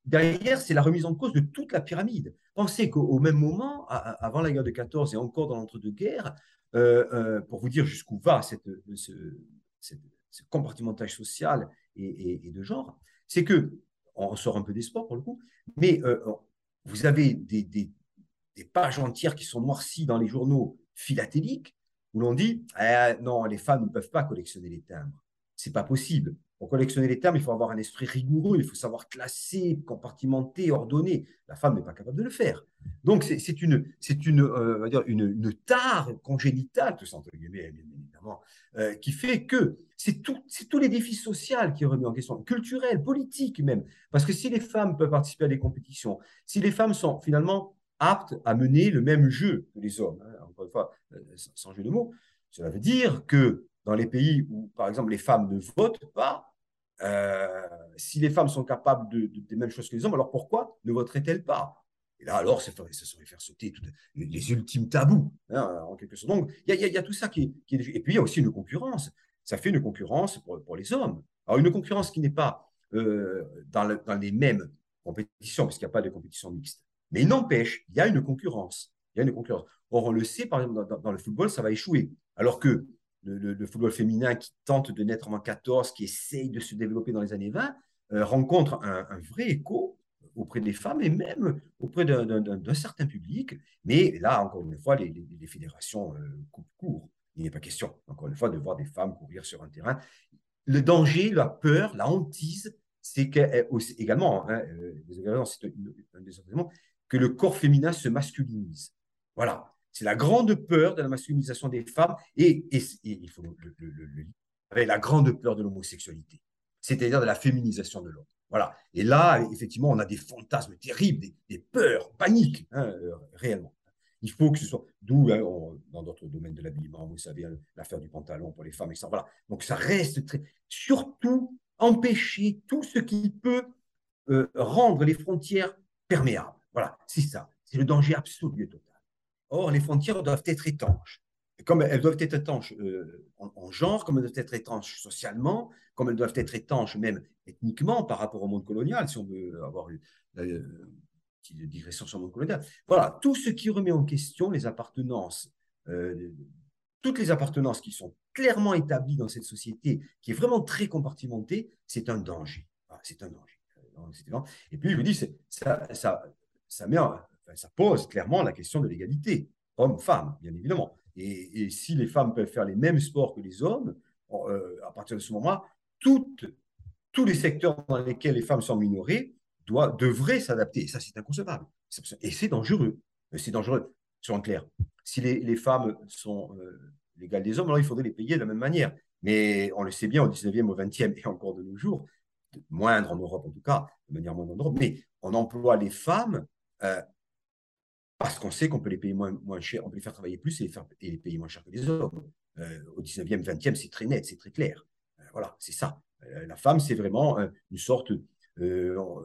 derrière, c'est la remise en cause de toute la pyramide. Pensez qu'au même moment, avant la guerre de 14 et encore dans l'entre-deux-guerres, euh, euh, pour vous dire jusqu'où va ce, compartimentage social et, de genre, c'est que, on sort un peu des sports pour le coup, mais vous avez des, des pages entières qui sont noircies dans les journaux philatélique où l'on dit eh, non, les femmes ne peuvent pas collectionner les timbres. C'est pas possible. Pour collectionner les timbres, il faut avoir un esprit rigoureux, il faut savoir classer, compartimenter, ordonner. La femme n'est pas capable de le faire. Donc, c'est une, une, euh, dire une, tare congénitale, tout ça, bien évidemment, euh, qui fait que c'est tout, les défis sociaux qui remettent en question, culturels, politiques même. Parce que si les femmes peuvent participer à des compétitions, si les femmes sont finalement aptes à mener le même jeu que les hommes, hein, une fois, euh, sans jeu de mots, cela veut dire que dans les pays où, par exemple, les femmes ne votent pas, euh, si les femmes sont capables de, des mêmes choses que les hommes, alors pourquoi ne voteraient-elles pas? Et là, alors, ça, serait faire sauter les, ultimes tabous, hein, en quelque sorte. Donc, il y, a tout ça qui Et puis, il y a aussi une concurrence. Ça fait une concurrence pour, les hommes. Alors, une concurrence qui n'est pas euh, dans, dans, les mêmes compétitions, parce qu'il n'y a pas de compétition mixte. Mais il n'empêche, il y a une concurrence. Il concurrence. Or, on le sait, par exemple, dans, le football, ça va échouer. Alors que le, football féminin qui tente de naître en 14, qui essaye de se développer dans les années 20, euh, rencontre un, vrai écho auprès des femmes et même auprès d'un certain public. Mais là, encore une fois, les, fédérations euh, coupent court. Il n'est pas question, encore une fois, de voir des femmes courir sur un terrain. Le danger, la peur, la hantise, c'est également, hein, euh, c'est un des que le corps féminin se masculinise. Voilà. C'est la grande peur de la masculinisation des femmes et, il faut le, le, avec la grande peur de l'homosexualité, c'est-à-dire de la féminisation de l'homme. Voilà. Et là, effectivement, on a des fantasmes terribles, des, peurs, paniques, hein, euh, réellement. Il faut que ce soit, d'où hein, dans d'autres domaines de l'habillement, vous savez, hein, l'affaire du pantalon pour les femmes, etc. Voilà. Donc ça reste très, surtout empêcher tout ce qui peut euh, rendre les frontières perméables. Voilà, c'est ça. c'est le danger absolu. Or, les frontières doivent être étanches. comme elles doivent être étanches euh, en, genre, comme elles doivent être étanches socialement, comme elles doivent être étanches même ethniquement par rapport au monde colonial, si on veut avoir une, petite digression sur le monde colonial. Voilà, tout ce qui remet en question les appartenances, euh, toutes les appartenances qui sont clairement établies dans cette société, qui est vraiment très compartimentée, c'est un danger. c'est un danger. Et puis, je vous dis, ça, ça, ça, met ça pose clairement la question de l'égalité, homme-femme, bien évidemment. Et, si les femmes peuvent faire les mêmes sports que les hommes, euh, à partir de ce moment-là, tous les secteurs dans lesquels les femmes sont minorées doivent, devraient s'adapter. Et ça, c'est inconcevable. Et c'est dangereux. C'est dangereux, soyons clairs. Si les, femmes sont euh, l'égales des hommes, alors il faudrait les payer de la même manière. Mais on le sait bien au 19e, au 20e et encore de nos jours, moindre en Europe en tout cas, de manière moindre en Europe, mais on emploie les femmes euh, parce qu'on sait qu'on peut les payer moins, cher, on peut les faire travailler plus et les, payer moins cher que les hommes. Euh, au 19e, 20e, c'est très net, c'est très clair. Euh, voilà, c'est ça. la femme, c'est vraiment une sorte, entre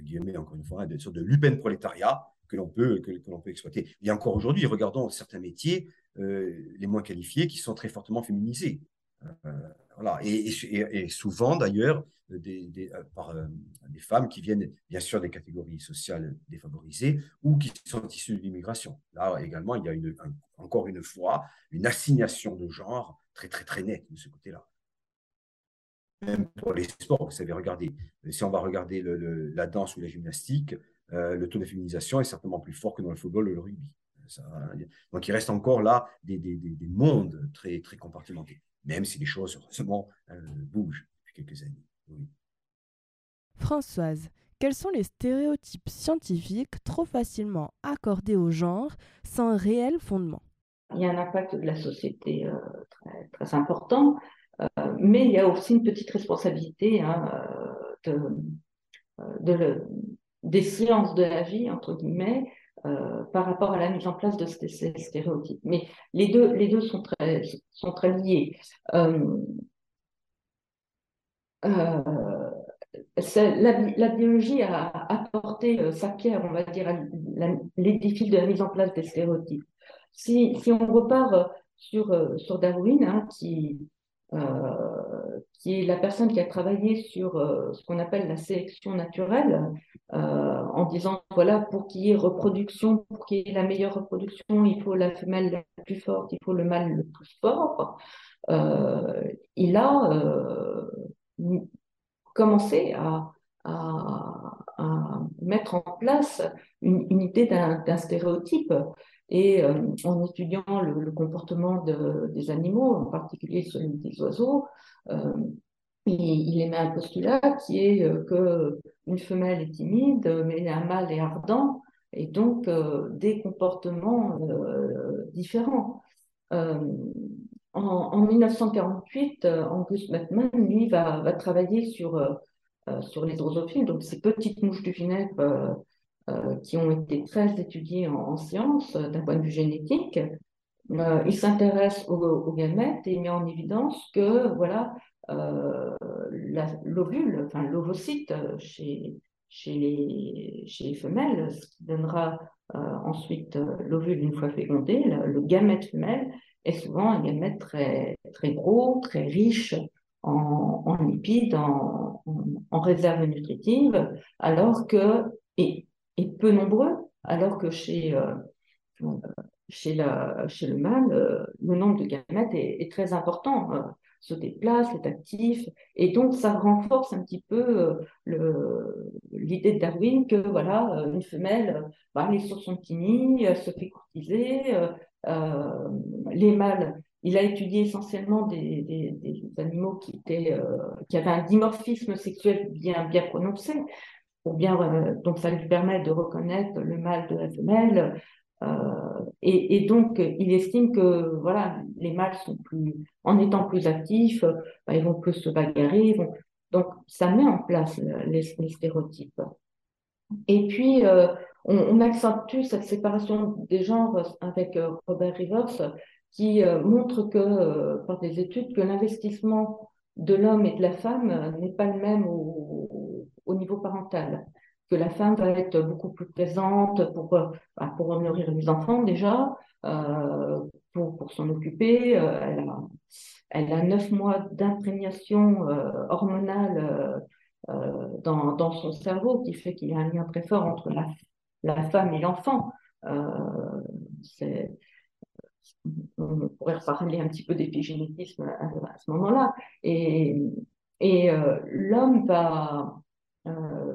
guillemets, encore une fois, une sorte de lupen prolétariat que l'on peut, que l'on peut exploiter. Et encore aujourd'hui, regardons certains métiers, les moins qualifiés, qui sont très fortement féminisés. Voilà. Et, souvent, d'ailleurs, des, euh, par euh, des femmes qui viennent, bien sûr, des catégories sociales défavorisées ou qui sont issues de l'immigration. Là également, il y a encore une fois une assignation de genre très, très, très nette de ce côté-là. Même pour les sports, vous savez, regardez, si on va regarder la danse ou la gymnastique, euh, le taux de féminisation est certainement plus fort que dans le football ou le rugby. donc il reste encore là des, des, des mondes très, très compartimentés même si les choses, heureusement, euh, bougent depuis quelques années. Françoise, quels sont les stéréotypes scientifiques trop facilement accordés au genre sans réel fondement? Il y a un impact de la société euh, très, très, important, euh, mais il y a aussi une petite responsabilité hein, de, de des sciences de la vie, entre guillemets, euh, par rapport à la mise en place de ces, stéréotypes. Mais les deux, les sont, très, sont liés. Euh, euh, la, biologie a apporté sa pierre, on va dire, à l'édifice de la mise en place des stéréotypes. Si, si on repart sur, sur Darwin, hein, qui, euh, qui est la personne qui a travaillé sur euh, ce qu'on appelle la sélection naturelle, euh, en disant, voilà, pour qu'il y ait reproduction, pour qu'il y ait la meilleure reproduction, il faut la femelle la plus forte, il faut le mâle le plus fort. il a commencé à, mettre en place une idée d'un stéréotype et euh, en étudiant le, comportement des animaux, en particulier celui des oiseaux, euh, il, émet un postulat qui est euh, une femelle est timide, mais un mâle est ardent, et donc des comportements différents. En, 1948, Angus Batman, lui, va, va travailler sur, sur les drosophiles, donc ces petites mouches du vinaigre euh, qui ont été très étudiés en, sciences euh, d'un point de vue génétique. Euh, il s'intéresse aux, gamètes et met en évidence que voilà l'ovule, enfin l'ovocyte chez, chez, les, femelles, ce qui donnera ensuite l'ovule une fois fécondé, le, gamète femelle est souvent un gamète très, très gros, très riche en, en lipides, en, en, réserves nutritives, alors que, et est peu nombreux, alors que chez, euh, chez, la, chez le mâle, euh, le nombre de gamètes est, très important, euh, se déplace, est actif, et donc ça renforce un petit peu l'idée de Darwin que voilà, une femelle va aller sur son petit nid, se fait courtiser, les mâles il a étudié essentiellement des, des, animaux qui, étaient, qui avaient un dimorphisme sexuel bien, bien prononcé, bien, euh, donc ça lui permet de reconnaître le mâle de la femelle. Euh, et, donc, il estime que voilà, les mâles sont plus, en étant plus actifs, bah, ils vont plus se bagarrer. donc, ça met en place les, stéréotypes. Et puis, euh, on, accentue cette séparation des genres avec Robert Rivers, qui montre que, par des études, que l'investissement de l'homme et de la femme n'est pas le même au, au niveau parental. que la femme va être beaucoup plus présente pour, bah, pour nourrir les enfants déjà, pour, pour s'en occuper. elle, a, elle a neuf mois d'imprégnation hormonale dans, dans, son cerveau qui fait qu'il y a un lien très fort entre la, la femme et l'enfant. on pourrait parler un petit peu d'épigénétisme à, ce moment-là. Et, et euh, l'homme va, euh,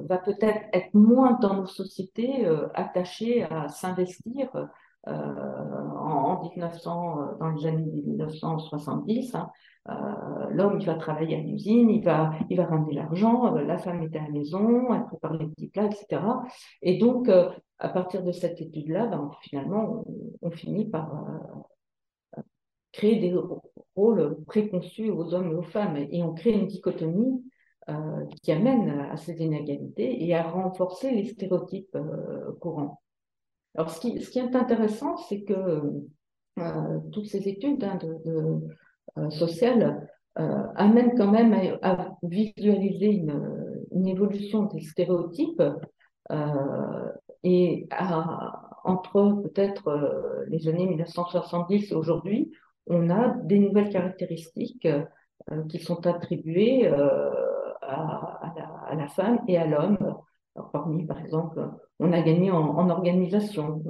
va peut-être être moins dans nos sociétés euh, attaché à s'investir en, 1900, dans les années 1970. Hein. L'homme, va travailler à l'usine, il va, il va ramener l'argent, la femme était à la maison, elle prépare les petits plats, etc. Et donc, à partir de cette étude-là, ben, finalement, on, on, finit par créer des rôles préconçus aux hommes et aux femmes. Et on crée une dichotomie euh, qui amène à ces inégalités et à renforcer les stéréotypes euh, courants. Alors, ce qui, est intéressant, c'est que euh, toutes ces études hein, sociales amènent quand même à, visualiser une, évolution des stéréotypes et entre peut-être les années 1970 et aujourd'hui, on a des nouvelles caractéristiques qui sont attribuées à, la, femme et à l'homme. Parmi, par exemple, on a gagné en, organisation,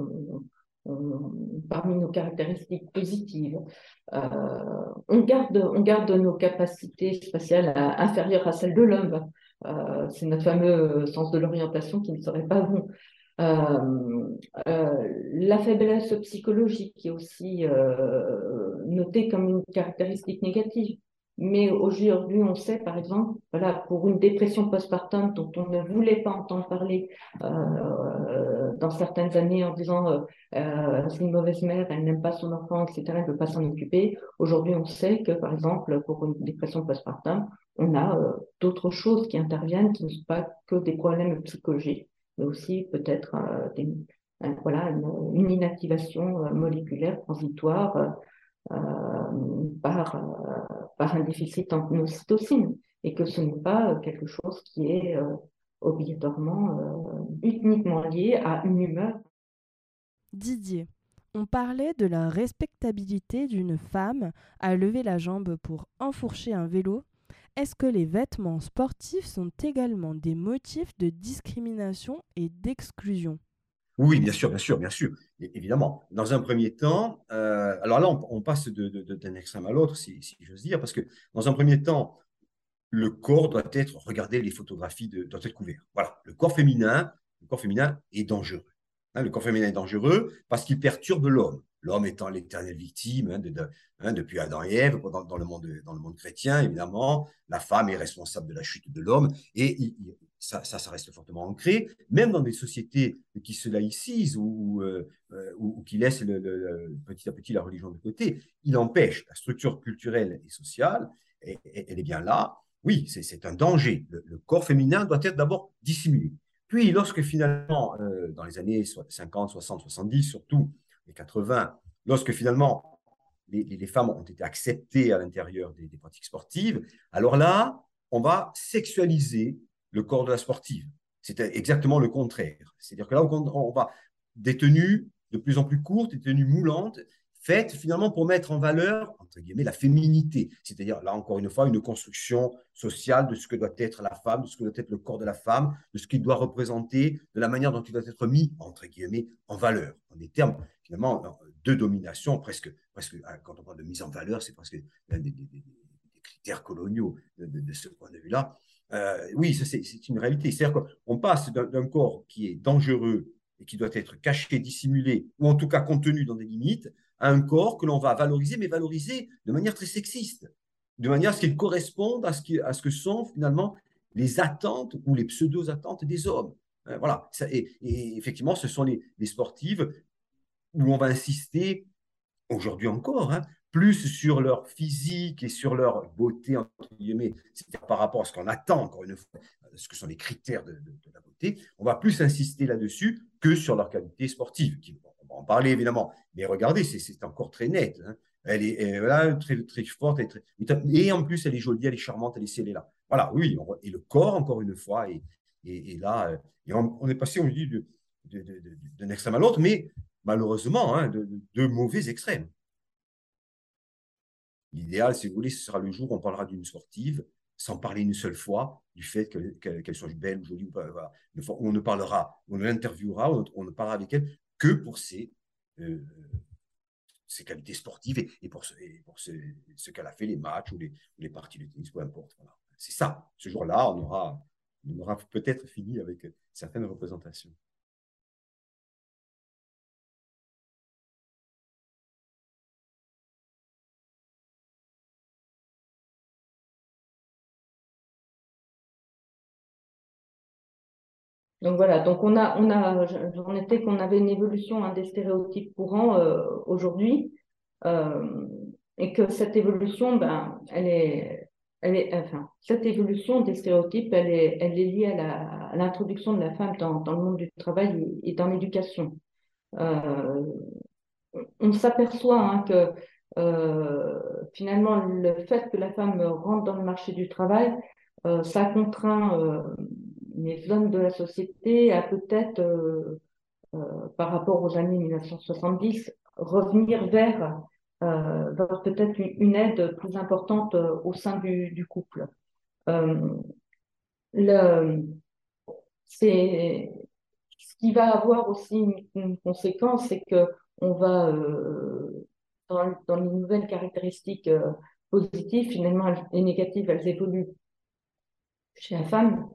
parmi nos caractéristiques positives. Euh, on, garde, on garde nos capacités spatiales inférieures à celles de l'homme. C'est notre fameux sens de l'orientation qui ne serait pas bon. Euh, euh, la faiblesse psychologique est aussi euh, notée comme une caractéristique négative. Mais aujourd'hui, on sait, par exemple, voilà, pour une dépression postpartum dont on ne voulait pas entendre parler euh, dans certaines années en disant euh, euh, c'est une mauvaise mère, elle n'aime pas son enfant, etc., elle ne veut pas s'en occuper. Aujourd'hui, on sait que, par exemple, pour une dépression postpartum, on a d'autres choses qui interviennent qui ne sont pas que des problèmes psychologiques mais aussi peut-être euh, voilà, une, inactivation euh, moléculaire transitoire euh, par, par un déficit en ocytocine et que ce n'est pas quelque chose qui est obligatoirement uniquement lié à une humeur. Didier, on parlait de la respectabilité d'une femme à lever la jambe pour enfourcher un vélo est-ce que les vêtements sportifs sont également des motifs de discrimination et d'exclusion? Oui, bien sûr, bien sûr, bien sûr, évidemment. Dans un premier temps, euh, alors là, on, passe d'un extrême à l'autre, si, j'ose dire, parce que dans un premier temps, le corps doit être, regardez les photographies, de, doit être couvert. Voilà, le corps féminin, le corps féminin est dangereux. Hein, le corps féminin est dangereux parce qu'il perturbe l'homme l'homme étant l'éternelle victime hein, hein, depuis Adam et Ève, dans, le monde, chrétien, évidemment, la femme est responsable de la chute de l'homme, et ça, ça, reste fortement ancré, même dans des sociétés qui se laïcisent ou, euh, ou, qui laissent petit à petit la religion de côté, il empêche la structure culturelle et sociale, et, elle est bien là. Oui, c'est un danger. Le, corps féminin doit être d'abord dissimulé. Puis, lorsque finalement, euh, dans les années 50, 60, 70 surtout, les 80, lorsque finalement les, femmes ont été acceptées à l'intérieur des, pratiques sportives, alors là, on va sexualiser le corps de la sportive. C'est exactement le contraire. C'est-à-dire que là, on, on va des tenues de plus en plus courtes, des tenues moulantes, faites finalement pour mettre en valeur, entre guillemets, la féminité. C'est-à-dire, là encore une fois, une construction sociale de ce que doit être la femme, de ce que doit être le corps de la femme, de ce qu'il doit représenter, de la manière dont il doit être mis, entre guillemets, en valeur. En des termes, finalement, de domination, presque, presque hein, quand on parle de mise en valeur, c'est presque l'un des, critères coloniaux de, ce point de vue-là. Euh, oui, c'est une réalité. C'est-à-dire qu'on passe d'un corps qui est dangereux et qui doit être caché, dissimulé, ou en tout cas contenu dans des limites, un corps que l'on va valoriser, mais valoriser de manière très sexiste, de manière à ce qu'il corresponde à ce, que sont finalement les attentes ou les pseudo-attentes des hommes. Euh, voilà. Et, effectivement, ce sont les, sportives où on va insister, aujourd'hui encore, hein, plus sur leur physique et sur leur beauté, entre guillemets, c'est-à-dire par rapport à ce qu'on attend, encore une fois, ce que sont les critères de, la beauté, on va plus insister là-dessus que sur leur qualité sportive, qui, en parler évidemment, mais regardez, c'est encore très net. Hein. Elle est, voilà, très, très forte. Et, très, et en plus, elle est jolie, elle est charmante, elle est, là. Voilà, oui. et le corps, encore une fois, est, Et, là, on, est passé, on dit, d'un extrême à l'autre, mais malheureusement, hein, de, de, mauvais extrêmes. L'idéal, si vous voulez, ce sera le jour où on parlera d'une sportive sans parler une seule fois du fait qu'elle soit belle ou jolie. On ne parlera, on l'interviewera, on, ne parlera avec elle que pour ses, euh, ses qualités sportives et, pour, ce qu'elle a fait, les matchs ou les, les parties de tennis, peu importe. C'est ça. Ce jour-là, on aura, on aura peut-être fini avec certaines représentations. Donc voilà, donc on a, on a, j'en étais qu'on avait une évolution hein, des stéréotypes courants euh, aujourd'hui, euh, et que cette évolution, ben, elle est, elle est, enfin, cette évolution des stéréotypes, elle est, elle est liée à l'introduction de la femme dans, dans, le monde du travail et, dans l'éducation. Euh, on s'aperçoit hein, que euh, finalement le fait que la femme rentre dans le marché du travail, euh, ça contraint les zones de la société à peut-être, euh, euh, par rapport aux années 1970, revenir vers, euh, vers peut-être une, aide plus importante au sein du, couple. le, c'est, ce qui va avoir aussi une, conséquence, c'est que on va, dans, dans, les nouvelles caractéristiques positives, finalement, les négatives, elles évoluent chez la femme,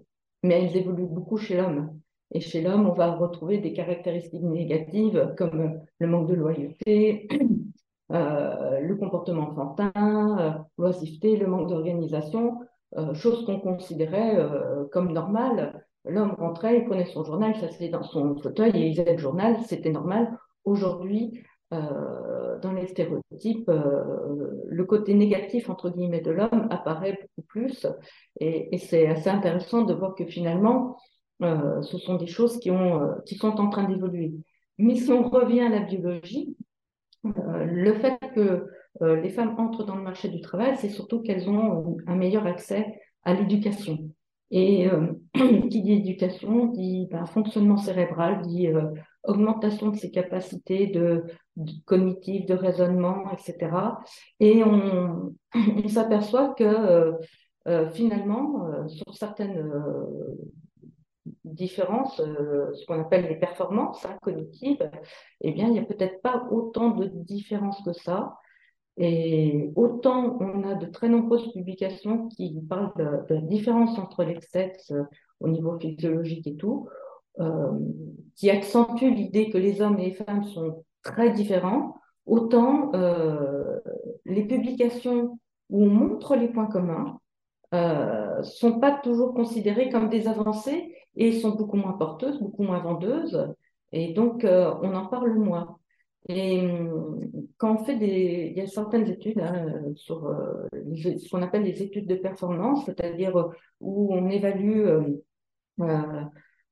mais elles évoluent beaucoup chez l'homme. Et chez l'homme, on va retrouver des caractéristiques négatives comme le manque de loyauté, euh, le comportement enfantin, euh, l'oisiveté, le manque d'organisation, euh, choses qu'on considérait euh, comme normales. L'homme rentrait, il prenait son journal, ça s'asseyait dans son fauteuil et il lisait le journal, c'était normal. Aujourd'hui, euh, dans les stéréotypes, euh, le côté négatif, entre guillemets, de l'homme apparaît beaucoup plus. Et, c'est assez intéressant de voir que finalement, euh, ce sont des choses qui, ont, qui sont en train d'évoluer. Mais si on revient à la biologie, le fait que les femmes entrent dans le marché du travail, c'est surtout qu'elles ont un meilleur accès à l'éducation. Et qui dit éducation dit ben, fonctionnement cérébral, dit augmentation de ses capacités de, cognitives, de raisonnement, etc. Et on, s'aperçoit que euh, euh, finalement, euh, sur certaines différences, ce qu'on appelle les performances hein, cognitives, eh bien, il n'y a peut-être pas autant de différences que ça. Et autant on a de très nombreuses publications qui parlent de, la différence entre les sexes au niveau physiologique et tout, euh, qui accentue l'idée que les hommes et les femmes sont très différents, autant euh, les publications où on montre les points communs euh, sont pas toujours considérées comme des avancées et sont beaucoup moins porteuses, beaucoup moins vendeuses, et donc euh, on en parle moins. Et quand on fait des, il y a certaines études hein, sur ce qu'on appelle les études de performance, c'est-à-dire où on évalue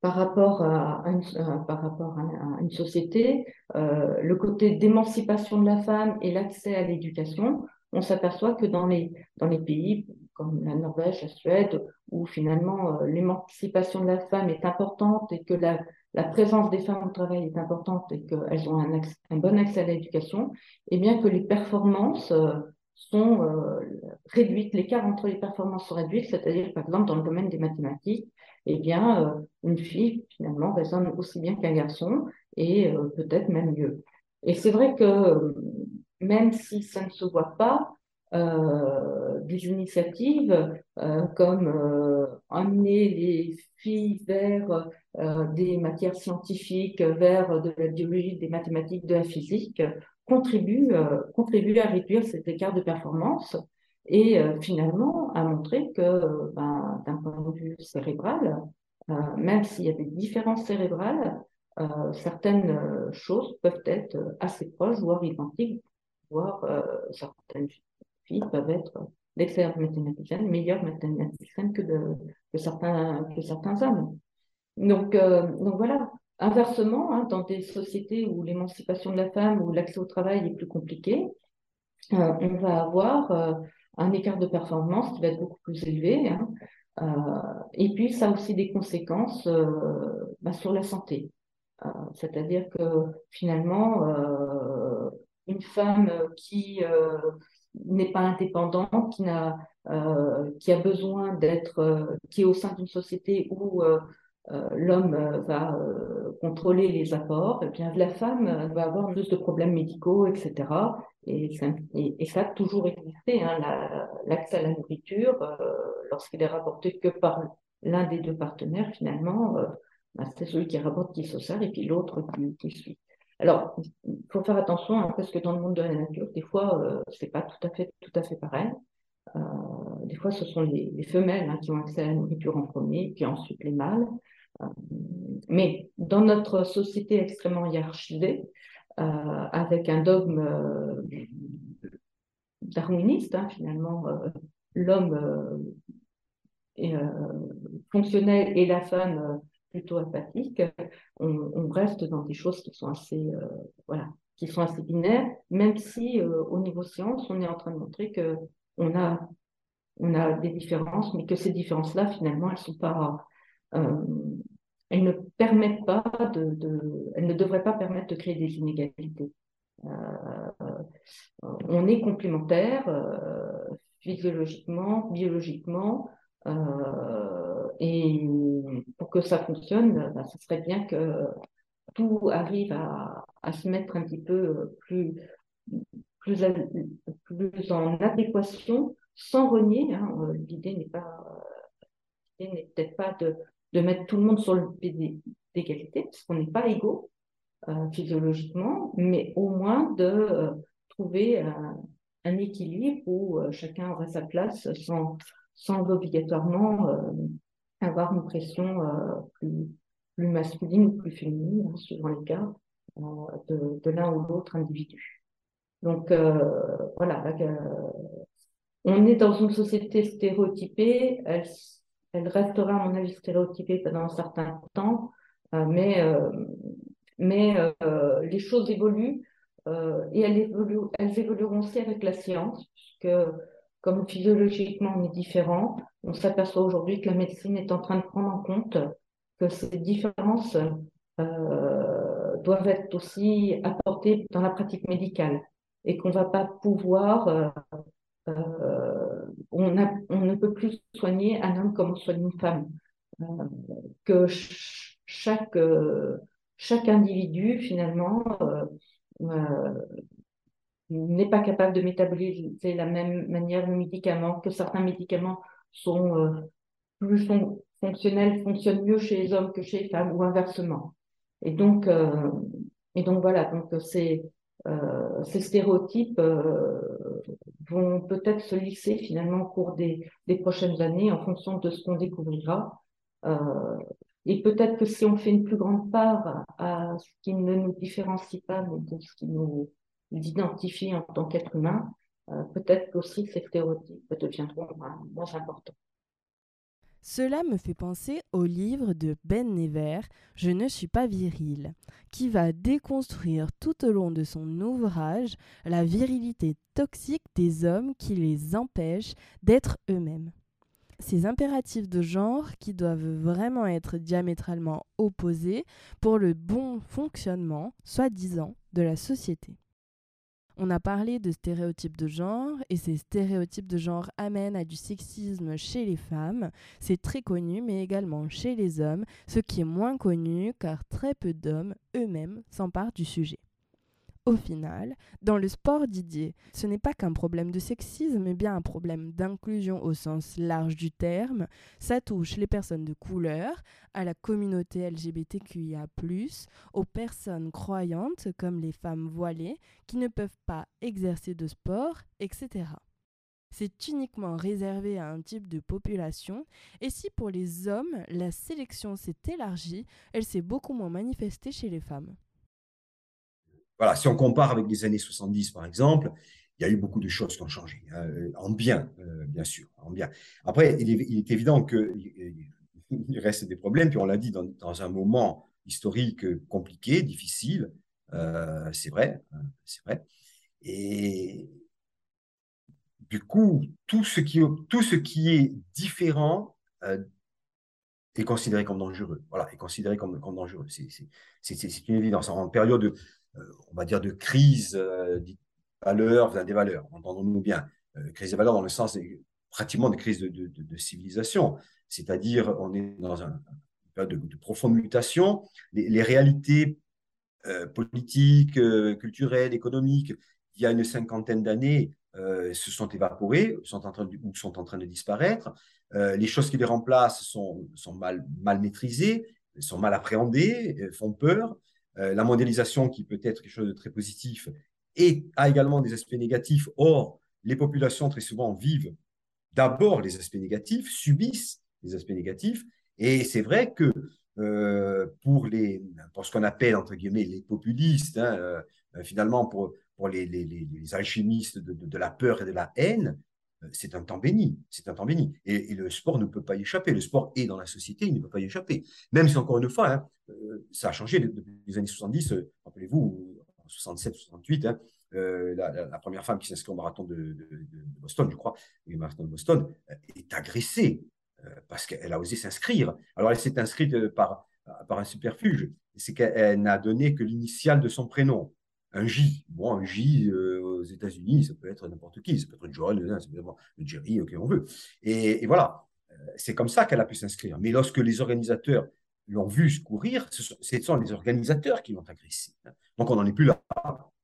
par rapport à, une, par rapport à, une société, euh, le côté d'émancipation de la femme et l'accès à l'éducation, on s'aperçoit que dans les, dans les pays comme la Norvège, la Suède, où finalement euh, l'émancipation de la femme est importante et que la, la présence des femmes au travail est importante et qu'elles ont un, bon accès à l'éducation, et bien que les performances euh, sont euh, réduites, l'écart entre les performances sont réduites, c'est-à-dire par exemple dans le domaine des mathématiques, eh bien, euh, une fille, finalement, raisonne aussi bien qu'un garçon et peut-être même mieux. Et c'est vrai que même si ça ne se voit pas, euh, des initiatives comme amener les filles vers des matières scientifiques, vers de la biologie, des mathématiques, de la physique, contribuent, contribuent à réduire cet écart de performance et euh, finalement à montrer que ben, d'un point de vue cérébral, euh, même s'il y a des différences cérébrales, euh, certaines choses peuvent être assez proches, voire identiques, voire certaines filles peuvent être d'excellentes mathématiciennes, meilleures mathématiciennes que, que, certains, hommes. Donc, donc voilà, Inversement, hein, dans des sociétés où l'émancipation de la femme ou l'accès au travail est plus compliqué, on va avoir un écart de performance qui va être beaucoup plus élevé. Hein. et puis, ça a aussi des conséquences bah, sur la santé. C'est-à-dire que finalement, une femme qui n'est pas indépendante, qui, qui a besoin d'être, qui est au sein d'une société où euh, l'homme euh, va euh, contrôler les apports, et eh bien la femme va avoir plus de problèmes médicaux, etc. Et, et, ça a toujours existé, hein, l'accès à la nourriture, lorsqu'il est rapporté que par l'un des deux partenaires, finalement, bah, c'est celui qui rapporte qui se sert et puis l'autre qui, suit. Alors, il faut faire attention hein, parce que dans le monde de la nature, des fois, euh, c'est pas tout à fait tout à fait pareil. Euh, des fois, ce sont les, femelles hein, qui ont accès à la nourriture en premier, puis ensuite les mâles. Mais dans notre société extrêmement hiérarchisée, euh, avec un dogme euh, darwiniste, hein, finalement, euh, l'homme fonctionnel et la femme plutôt apathique, on, reste dans des choses qui sont assez, voilà, qui sont assez binaires, même si au niveau science, on est en train de montrer que on a, on a des différences, mais que ces différences-là, finalement, elles euh, ne permettent pas de, elles ne devraient pas permettre de créer des inégalités. Euh, on est complémentaires euh, physiologiquement, biologiquement, euh, et pour que ça fonctionne, bah, ce serait bien que tout arrive à, se mettre un petit peu plus, en adéquation, sans renier. Hein, L'idée n'est peut-être pas de mettre tout le monde sur le pied d'égalité, parce qu'on n'est pas égaux euh, physiologiquement, mais au moins de euh, trouver un équilibre où euh, chacun aura sa place sans, sans obligatoirement avoir une pression plus, plus, masculine ou plus féminine, hein, suivant les cas, de, de l'un ou l'autre individu. Donc voilà, on est dans une société stéréotypée, elle restera, à mon avis, stéréotypée pendant un certain temps, euh, mais, euh, mais euh, les choses évoluent et elles, elles évolueront aussi avec la science, puisque comme physiologiquement on est différent, on s'aperçoit aujourd'hui que la médecine est en train de prendre en compte que ces différences doivent être aussi apportées dans la pratique médicale et qu'on ne va pas pouvoir euh, on, ne peut plus soigner un homme comme on soigne une femme. Euh, que chaque, euh, chaque individu, finalement, n'est pas capable de métaboliser la même manière le médicament, que certains médicaments sont plus fonctionnels, fonctionnent mieux chez les hommes que chez les femmes, ou inversement. Et donc, et donc voilà, donc c'est euh, ces stéréotypes euh, vont peut-être se lisser finalement au cours des, prochaines années en fonction de ce qu'on découvrira. Euh, et peut-être que si on fait une plus grande part à ce qui ne nous différencie pas, mais de ce qui nous identifie en tant qu'être humain, peut-être qu'aussi ces stéréotypes deviendront moins importants. Cela me fait penser au livre de Ben Never, Je ne suis pas viril, qui va déconstruire tout au long de son ouvrage la virilité toxique des hommes qui les empêchent d'être eux-mêmes. Ces impératifs de genre qui doivent vraiment être diamétralement opposés pour le bon fonctionnement, soi-disant, de la société. On a parlé de stéréotypes de genre et ces stéréotypes de genre amènent à du sexisme chez les femmes. C'est très connu, mais également chez les hommes, ce qui est moins connu car très peu d'hommes eux-mêmes s'emparent du sujet. Au final, dans le sport Didier, ce n'est pas qu'un problème de sexisme, mais bien un problème d'inclusion au sens large du terme. Ça touche les personnes de couleur, à la communauté LGBTQIA, aux personnes croyantes comme les femmes voilées qui ne peuvent pas exercer de sport, etc. C'est uniquement réservé à un type de population, et si pour les hommes la sélection s'est élargie, elle s'est beaucoup moins manifestée chez les femmes. Voilà, si on compare avec les années 70, par exemple, il y a eu beaucoup de choses qui ont changé, hein, euh, en bien, euh, bien sûr, en bien. Après, il est, évident qu'il reste des problèmes, puis on l'a dit, dans, un moment historique compliqué, difficile, euh, c'est vrai, hein, c'est vrai. Et du coup, tout ce qui, tout ce qui est différent est considéré comme dangereux. Voilà, est considéré comme dangereux. C'est une évidence. En période, on va dire, de crise des valeurs, des valeurs, entendons-nous bien. crise des valeurs dans le sens pratiquement de crise de, civilisation. C'est-à-dire, on est dans un, une période de, profonde mutation. Les, réalités politiques, culturelles, économiques, il y a une cinquantaine d'années, euh, se sont évaporées sont en train ou sont en train de disparaître. Euh, les choses qui les remplacent sont, sont mal, mal maîtrisées, sont mal appréhendées, euh, font peur. La mondialisation, qui peut être quelque chose de très positif, et a également des aspects négatifs. Or, les populations, très souvent, vivent d'abord les aspects négatifs, subissent les aspects négatifs. Et c'est vrai que pour, les, pour ce qu'on appelle, entre guillemets, les populistes, hein, finalement, pour, pour les, les, alchimistes de, la peur et de la haine, euh, c'est un temps béni. C'est un temps béni. Et, le sport ne peut pas y échapper. Le sport est dans la société, il ne peut pas y échapper. Même si, encore une fois, hein, euh, ça a changé depuis les années 70. Euh, rappelez-vous, en 67, 68, hein, la, première femme qui s'inscrit au marathon de, Boston, je crois, le marathon de Boston, est agressée parce qu'elle a osé s'inscrire. Alors, elle s'est inscrite par, par un superfuge. C'est qu'elle n'a donné que l'initiale de son prénom un J. Bon, un J euh, aux États-Unis, ça peut être n'importe qui, ça peut être John, hein, ça peut être Jerry, ok, on veut. Et, voilà, euh, c'est comme ça qu'elle a pu s'inscrire. Mais lorsque les organisateurs l'ont vu courir, ce sont les organisateurs qui l'ont agressé. Hein. Donc on n'en est plus là,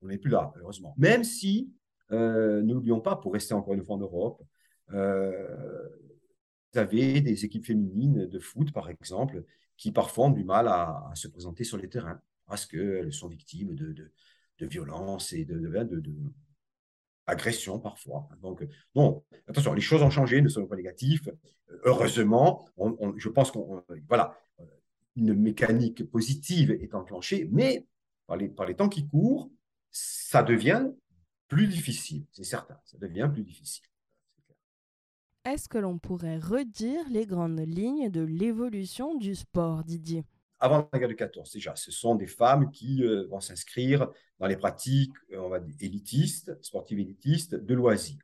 on n'est plus là, malheureusement. Même si, euh, ne l'oublions pas, pour rester encore une fois en Europe, euh, vous avez des équipes féminines de foot, par exemple, qui parfois ont du mal à, se présenter sur les terrains parce qu'elles sont victimes de violence et de, de, de, agression parfois. Donc, non, attention, les choses ont changé, ne sont pas négatifs. Heureusement, je pense qu'on, voilà, une mécanique positive est enclenchée, mais par les, par les temps qui courent, ça devient plus difficile, c'est certain, ça devient plus difficile. Est-ce que l'on pourrait redire les grandes lignes de l'évolution du sport, Didier? Avant la guerre de 14 déjà. Ce sont des femmes qui euh, vont s'inscrire dans les pratiques, euh, on va dire, élitistes, sportives élitistes, de loisirs.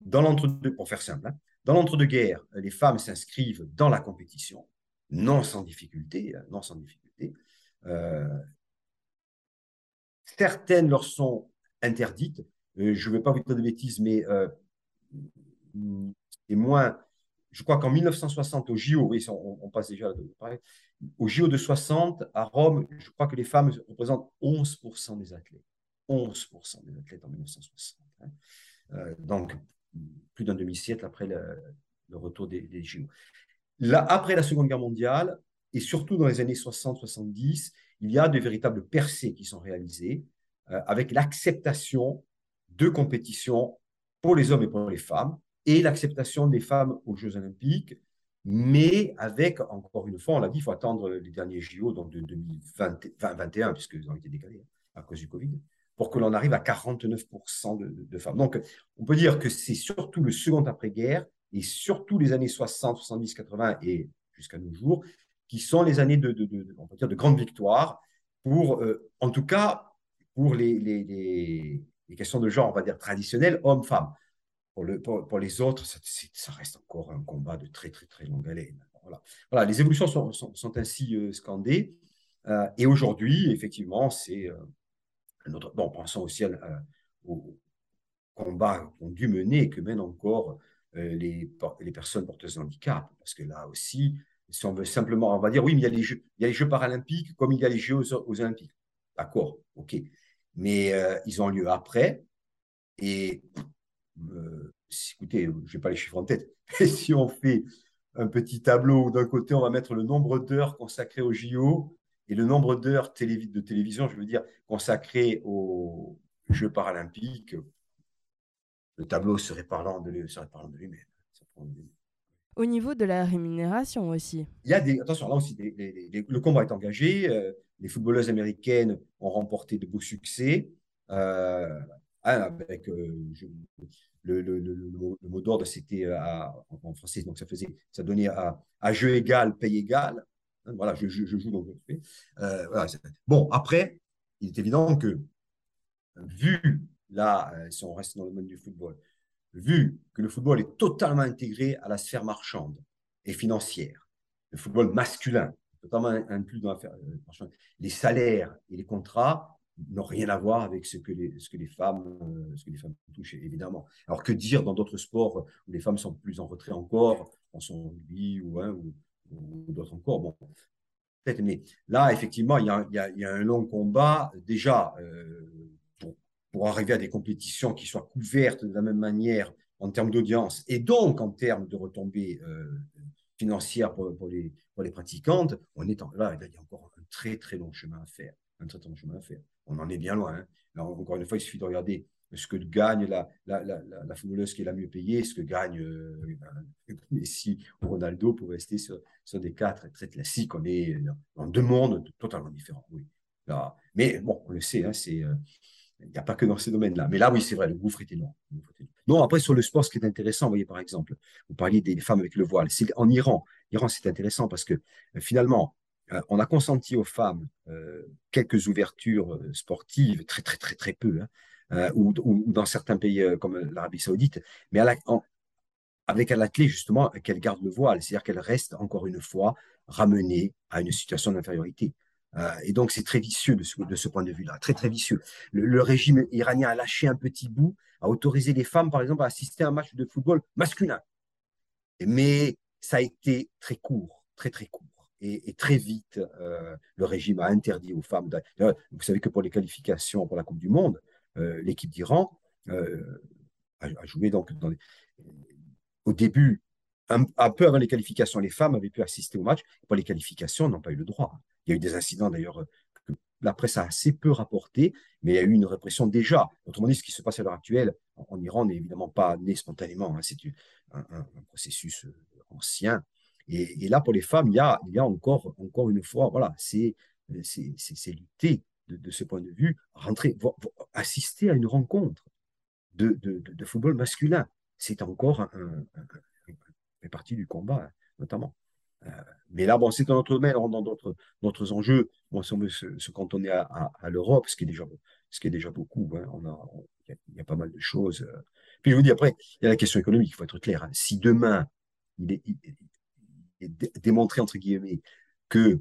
Dans l'entre-deux, pour faire simple, hein, dans l'entre-deux-guerres, les femmes s'inscrivent dans la compétition, non sans difficulté, hein, non sans difficulté. Euh, certaines leur sont interdites. je ne vais pas vous dire de bêtises, mais c'est moins. Je crois qu'en 1960, au JO, oui, on, passe déjà au JO de 60, à Rome, je crois que les femmes représentent 11% des athlètes. 11% des athlètes en 1960. Hein. Euh, donc, plus d'un demi-siècle après le, retour des, JO. Là, après la Seconde Guerre mondiale, et surtout dans les années 60-70, il y a de véritables percées qui sont réalisées euh, avec l'acceptation de compétitions pour les hommes et pour les femmes, et l'acceptation des femmes aux Jeux olympiques, mais avec, encore une fois, on l'a dit, il faut attendre les derniers JO, donc de 2021, puisqu'ils ont été décalés à cause du Covid, pour que l'on arrive à 49% de, femmes. Donc, on peut dire que c'est surtout le second après-guerre, et surtout les années 60, 70, 80 et jusqu'à nos jours, qui sont les années de, on de grande victoire pour, euh, en tout cas, pour les questions de genre, on va dire, traditionnelles, hommes-femmes. Pour, le, pour, les autres, ça, reste encore un combat de très, très, très longue haleine. Voilà, voilà les évolutions sont, ainsi euh, scandées. Euh, et aujourd'hui, effectivement, c'est euh, notre. Bon, pensons aussi au combat qu'ont dû mener et que mènent encore les, les personnes porteuses de handicap. Parce que là aussi, si on veut simplement, on va dire, oui, mais il y a les Jeux, paralympiques comme il y a les Jeux aux Olympiques. D'accord, ok. Mais ils ont lieu après. Et euh, écoutez, je n'ai pas les chiffres en tête, mais si on fait un petit tableau où d'un côté, on va mettre le nombre d'heures consacrées au JO et le nombre d'heures de télévision, je veux dire, consacrées aux Jeux paralympiques, le tableau serait parlant de, lui-même. Au niveau de la rémunération aussi. Il y a des. Attention, là aussi, le combat est engagé. Euh, les footballeuses américaines ont remporté de beaux succès. Euh, avec euh, le, mot d'ordre, c'était euh, en français, donc ça faisait, ça donnait à, jeu égal, paye égal. Hein, voilà, je, joue donc je euh, voilà, Bon, après, il est évident que vu là, si on reste dans le monde du football, vu que le football est totalement intégré à la sphère marchande, et financière. Le football masculin, notamment inclus dans l'affaire. Les salaires et les contrats n'ont rien à voir avec ce que les, ce que les, femmes, ce que les femmes touchent, évidemment. Alors que dire dans d'autres sports où les femmes sont plus en retrait encore, en son rugby ou, hein, ou, ou d'autres encore, bon, mais là, effectivement, il y, a, il, y a, un long combat déjà pour, pour, arriver à des compétitions qui soient couvertes de la même manière en termes d'audience et donc en termes de retombées financières pour, pour, les, pour les pratiquantes. On est là, il y a encore un très très long chemin à faire. Un très long chemin à faire. On en est bien loin. Hein. Encore une fois, il suffit de regarder ce que gagne la, la, la, la, footballeuse qui est la mieux payée, ce que gagne euh, Messi ou Ronaldo pour rester sur, des cas très, classiques. On est dans deux mondes totalement différents. Là, mais bon, on le sait, hein. Euh, il n'y a pas que dans ces domaines-là. Mais là, oui, c'est vrai, le gouffre est énorme. Non, après, sur le sport, ce qui est intéressant, vous voyez, par exemple, vous parliez des femmes avec le voile. C'est en Iran. Iran, c'est intéressant parce que euh, finalement, on a consenti aux femmes quelques ouvertures sportives, très, très, très, très peu, hein, euh, ou, dans certains pays euh, comme l'Arabie Saoudite, mais avec à la clé justement qu'elle garde le voile, c'est-à-dire qu'elle reste encore une fois ramenée à une situation d'infériorité. Euh, et donc c'est très vicieux de ce, point de vue-là, très très vicieux. Le, régime iranien a lâché un petit bout, a autorisé les femmes par exemple à assister à un match de football masculin, mais ça a été très court, très très court. Et, très vite, le régime a interdit aux femmes. Vous savez que pour les qualifications pour la Coupe du Monde, euh, l'équipe d'Iran euh, a, joué donc au début, un, peu avant les qualifications, les femmes avaient pu assister au match. Pour les qualifications, n'ont pas eu le droit. Il y a eu des incidents d'ailleurs que la presse a assez peu rapporté, mais il y a eu une répression déjà. Autrement dit, ce qui se passe à l'heure actuelle en, Iran n'est évidemment pas né spontanément. Hein. c'est un, processus euh, ancien. Et, là, pour les femmes, il y a, encore, encore une fois, voilà, c'est lutter de, ce point de vue, rentrer, assister à une rencontre de, de, football masculin. C'est encore un, partie du combat, notamment. Euh, mais là, bon, c'est un autre domaine, dans d'autres enjeux. Moi, si on veut se, cantonner à, à, l'Europe, ce, qui est déjà, ce qui est déjà beaucoup, hein, a, il y, a pas mal de choses. Euh. Puis je vous dis, après, il y a la question économique, il faut être clair. Hein. Si demain, il est, est démontré, entre guillemets, que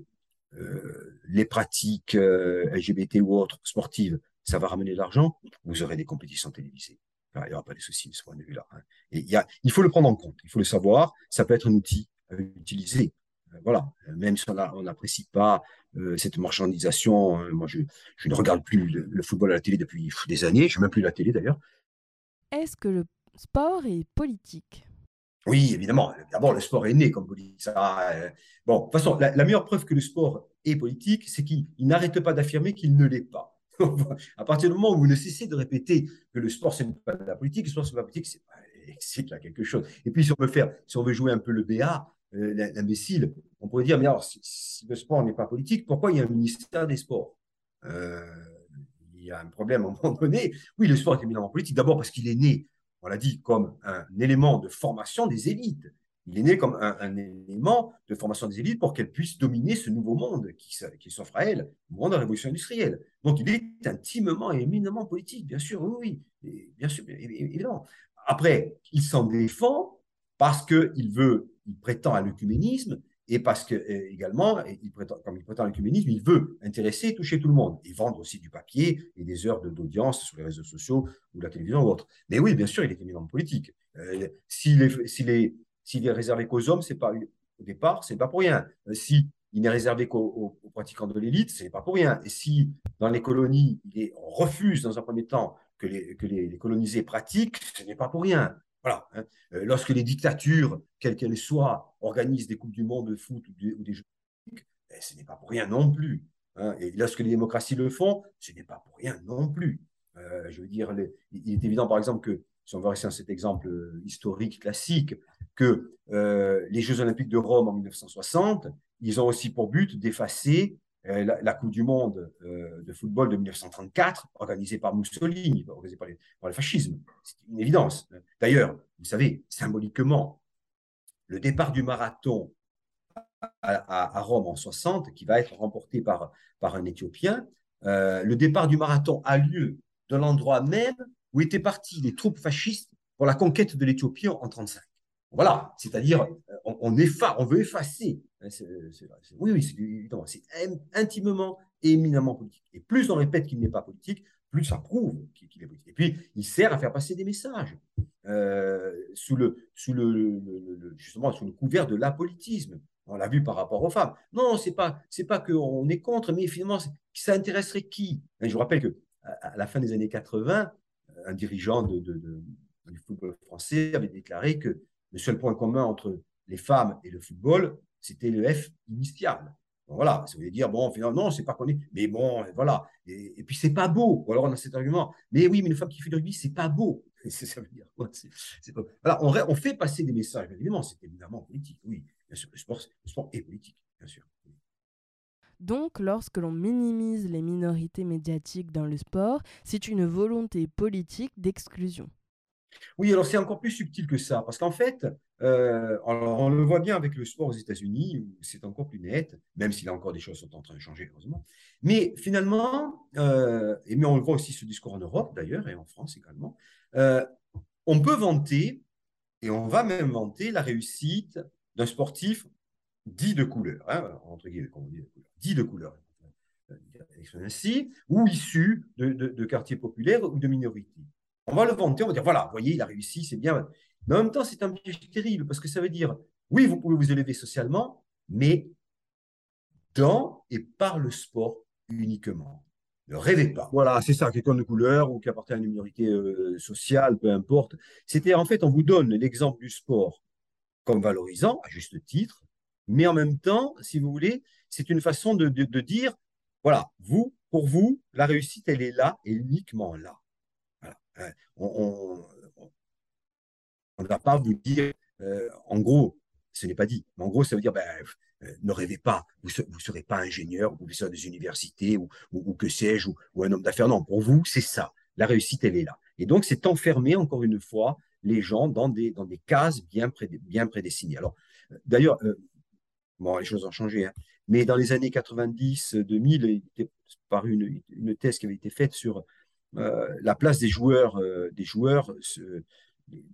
euh, les pratiques euh, LGBT ou autres sportives, ça va ramener de l'argent, vous aurez des compétitions télévisées. il n'y aura pas de soucis de ce point de vue-là. Hein. Il, faut le prendre en compte, il faut le savoir. Ça peut être un outil à utiliser. Euh, voilà, même si on n'apprécie pas cette marchandisation, moi je, ne regarde plus le, football à la télé depuis des années, je ne même plus la télé d'ailleurs. Est-ce que le sport est politique? Oui, évidemment. D'abord, le sport est né comme politique. Ça, euh, bon, de toute façon, la, meilleure preuve que le sport est politique, c'est qu'il n'arrête pas d'affirmer qu'il ne l'est pas. à partir du moment où vous ne cessez de répéter que le sport, ce n'est pas de la politique, le sport, ce n'est pas la politique, c'est là quelque chose. Et puis, si on veut faire, si on veut jouer un peu le BA, euh, l'imbécile, on pourrait dire, mais alors, si, le sport n'est pas politique, pourquoi il y a un ministère des sports? Euh, Il y a un problème à un moment donné. Oui, le sport est éminemment politique. D'abord parce qu'il est né on l'a dit, comme un élément de formation des élites. Il est né comme un, élément de formation des élites pour qu'elles puissent dominer ce nouveau monde qui, qui s'offre à elles, le monde de la révolution industrielle. Donc il est intimement et éminemment politique, bien sûr, oui, oui, bien sûr, évidemment. Après, il s'en défend parce qu'il veut, il prétend à l'œcuménisme, et parce que euh, également, comme il prétend l'écuménisme, il veut intéresser et toucher tout le monde, et vendre aussi du papier et des heures d'audience sur les réseaux sociaux ou la télévision ou autre. Mais oui, bien sûr, il est éminemment politique. Euh, s'il est, réservé qu'aux hommes, c'est pas au départ, c'est pas pour rien. Euh, si il n'est réservé qu'aux, pratiquants de l'élite, c'est pas pour rien. Et si dans les colonies, il on refuse dans un premier temps que les colonisés pratiquent, ce n'est pas pour rien. Voilà. Hein. Euh, lorsque les dictatures, quelles qu'elles soient, organisent des Coupes du Monde de foot ou, des, Jeux Olympiques, ben, ce n'est pas pour rien non plus. Hein. Et lorsque les démocraties le font, ce n'est pas pour rien non plus. Euh, je veux dire, il est évident, par exemple, que, si on va rester dans cet exemple euh, historique classique, que les Jeux Olympiques de Rome en 1960, ils ont aussi pour but d'effacer euh, la, Coupe du Monde euh, de football de 1934, organisée par Mussolini, organisée par, le fascisme. C'est une évidence. D'ailleurs, vous savez, symboliquement, le départ du marathon à, Rome en 60, qui va être remporté par, par un Éthiopien, euh, le départ du marathon a lieu de l'endroit même où étaient parties les troupes fascistes pour la conquête de l'Éthiopie en 1935. Voilà, c'est-à-dire, on, on, on veut effacer. Hein, oui, oui, c'est intimement et éminemment politique. Et plus on répète qu'il n'est pas politique, plus ça prouve qu'il est politique. Et puis, il sert à faire passer des messages euh, sous, le, sous le, justement sous le couvert de l'apolitisme. On l'a vu par rapport aux femmes. Non, c'est pas pas qu'on est contre, mais finalement, ça intéresserait qui? Je vous rappelle que à la fin des années 80, un dirigeant de, du football français avait déclaré que le seul point commun entre les femmes et le football, c'était le F initial voilà, ça veut dire, bon, finalement, non, c'est pas connu, mais bon, voilà. Et, et puis, c'est pas beau. Ou alors, on a cet argument, mais oui, mais une femme qui fait du rugby, c'est pas beau. Ça veut dire quoi Voilà, on, fait passer des messages, évidemment, c'est évidemment politique, oui. Bien sûr, le sport, le sport est politique, bien sûr. Donc, lorsque l'on minimise les minorités médiatiques dans le sport, c'est une volonté politique d'exclusion. Oui, alors c'est encore plus subtil que ça, parce qu'en fait, euh, on le voit bien avec le sport aux États-Unis, c'est encore plus net, même si là encore des choses sont en train de changer, heureusement. Mais finalement, euh, et mais on le voit aussi ce discours en Europe d'ailleurs, et en France également, euh, on peut vanter, et on va même vanter la réussite d'un sportif dit de couleur, hein, entre guillemets, on dit, dit de couleur, ainsi, ou issu de quartiers populaires ou de minorités on va le vanter, on va dire voilà, vous voyez, il a réussi, c'est bien. Mais en même temps, c'est un piège terrible parce que ça veut dire oui, vous pouvez vous élever socialement, mais dans et par le sport uniquement. Ne rêvez pas. Voilà, c'est ça, quelqu'un de couleur ou qui appartient à une minorité euh, sociale, peu importe. C'était en fait, on vous donne l'exemple du sport comme valorisant, à juste titre, mais en même temps, si vous voulez, c'est une façon de, de dire voilà, vous, pour vous, la réussite, elle est là et uniquement là. Euh, on ne va pas vous dire, euh, en gros, ce n'est pas dit, mais en gros, ça veut dire, ben, euh, ne rêvez pas, vous ne serez pas ingénieur professeur des universités ou, que sais-je, ou, un homme d'affaires. Non, pour vous, c'est ça. La réussite, elle est là. Et donc, c'est enfermer, encore une fois, les gens dans des, cases bien, prédestinées. Alors, d'ailleurs, bon, les choses ont changé, hein, mais dans les années 90, 2000, il était paru une, une thèse qui avait été faite sur euh, la place des joueurs, euh, des joueurs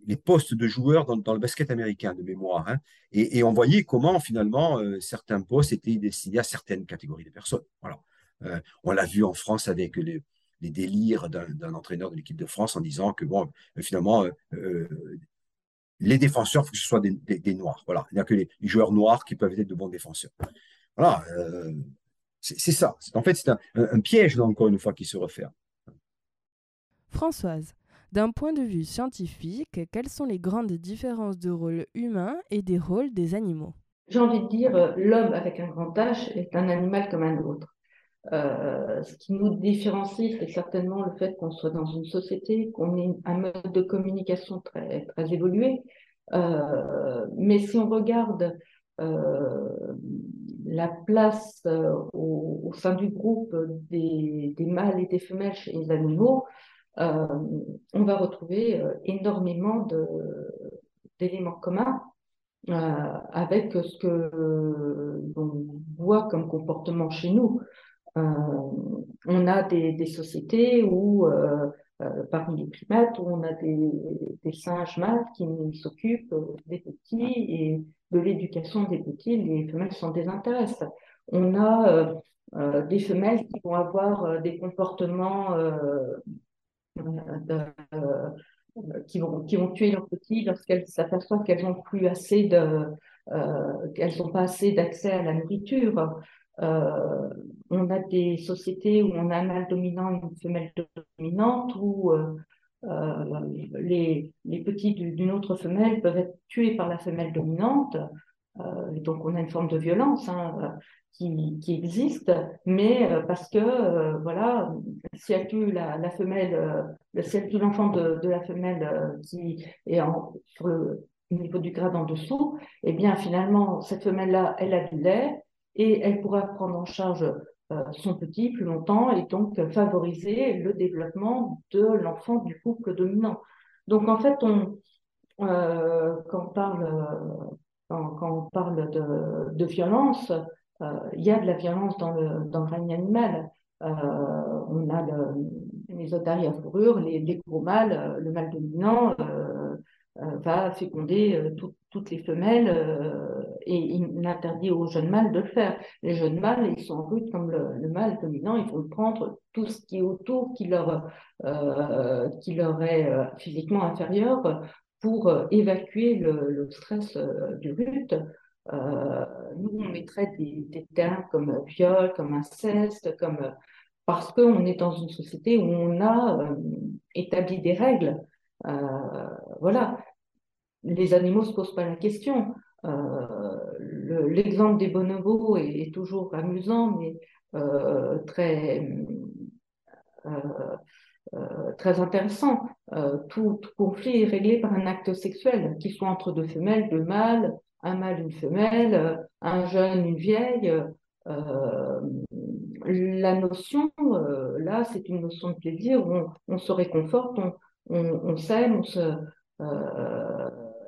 les postes de joueurs dans, le basket américain de mémoire. Hein. et, on voyait comment finalement euh, certains postes étaient destinés à certaines catégories de personnes. Voilà. on l'a vu en France avec les, délires d'un entraîneur de l'équipe de France en disant que bon, finalement, les défenseurs, il faut que ce soit des, noirs. Voilà. Il n'y a que les, joueurs noirs qui peuvent être de bons défenseurs. Voilà. c'est ça. En fait, c'est un, un, piège, encore une fois, qui se referme. Françoise, d'un point de vue scientifique, quelles sont les grandes différences de rôle humain et des rôles des animaux? J'ai envie de dire, euh, l'homme avec un grand H est un animal comme un autre. Euh, ce qui nous différencie, c'est certainement le fait qu'on soit dans une société, qu'on ait un mode de communication très, très évolué. Euh, mais si on regarde la place au, sein du groupe des, des, mâles et des femelles chez les animaux, euh, on va retrouver euh, énormément d'éléments communs euh, avec ce que l'on voit comme comportement chez nous. on a des, sociétés où, parmi les primates, où on a des, singes mâles qui s'occupent des petits et de l'éducation des petits, les femelles s'en désintéressent. On a des femelles qui vont avoir des comportements euh, qui, vont, qui vont tuer leurs petits lorsqu'elles s'aperçoivent qu'elles n'ont plus assez de, euh, qu'elles n'ont pas assez d'accès à la nourriture. Euh, on a des sociétés où on a un mâle dominant et une femelle dominante, où les, les, petits d'une autre femelle peuvent être tués par la femelle dominante. donc on a une forme de violence. Hein, qui, qui existe, mais euh, parce que, euh, voilà, si elle tue la, la femelle, euh, si elle tue l'enfant de, la femelle qui est en, sur le niveau du grade en dessous, eh bien, finalement, cette femelle-là, elle a du lait et elle pourra prendre en charge son petit plus longtemps et donc favoriser le développement de l'enfant du couple dominant. Donc, en fait, quand on parle, quand, on parle de, violence, il y a de la violence dans le, dans le règne animal. Euh, on a le, les otaries à fourrure, les, les gros mâles, euh, le mâle dominant, va féconder toutes les femelles et il interdit aux jeunes mâles de le faire. Les jeunes mâles, ils sont route comme le, mâle dominant, ils vont prendre tout ce qui est autour, qui leur, qui leur est physiquement inférieur pour évacuer le, stress du rut. Nous, on mettrait des, termes comme viol, comme inceste, comme parce qu'on est dans une société où on a établi des règles. voilà, les animaux ne se posent pas la question. Euh, l'exemple des bonobos est, toujours amusant, mais euh, très, euh, très intéressant. Tout, conflit est réglé par un acte sexuel, qu'il soit entre deux femelles, deux mâles, un mâle, une femelle, un jeune, une vieille. la notion, là, c'est une notion de plaisir où on, se réconforte, on, on s'aime, on se,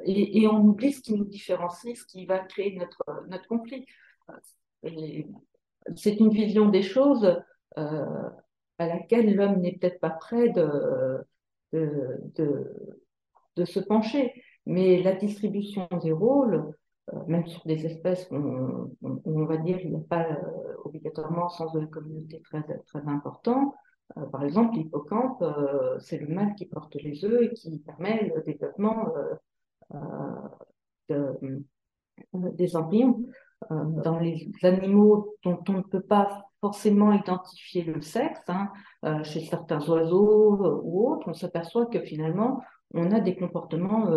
et, on oublie ce qui nous différencie, ce qui va créer notre, notre conflit. C'est une vision des choses euh, à laquelle l'homme n'est peut-être pas prêt de, de, de, se pencher. Mais la distribution des rôles, euh, même sur des espèces où on, va dire qu'il n'y a pas euh, obligatoirement un sens de la communauté très, très important, par exemple, l'hippocampe, c'est le mâle qui porte les œufs et qui permet le développement euh, des embryons. Euh, dans les animaux dont on ne peut pas forcément identifier le sexe, hein, euh, chez certains oiseaux ou autres, on s'aperçoit que finalement, on a des comportements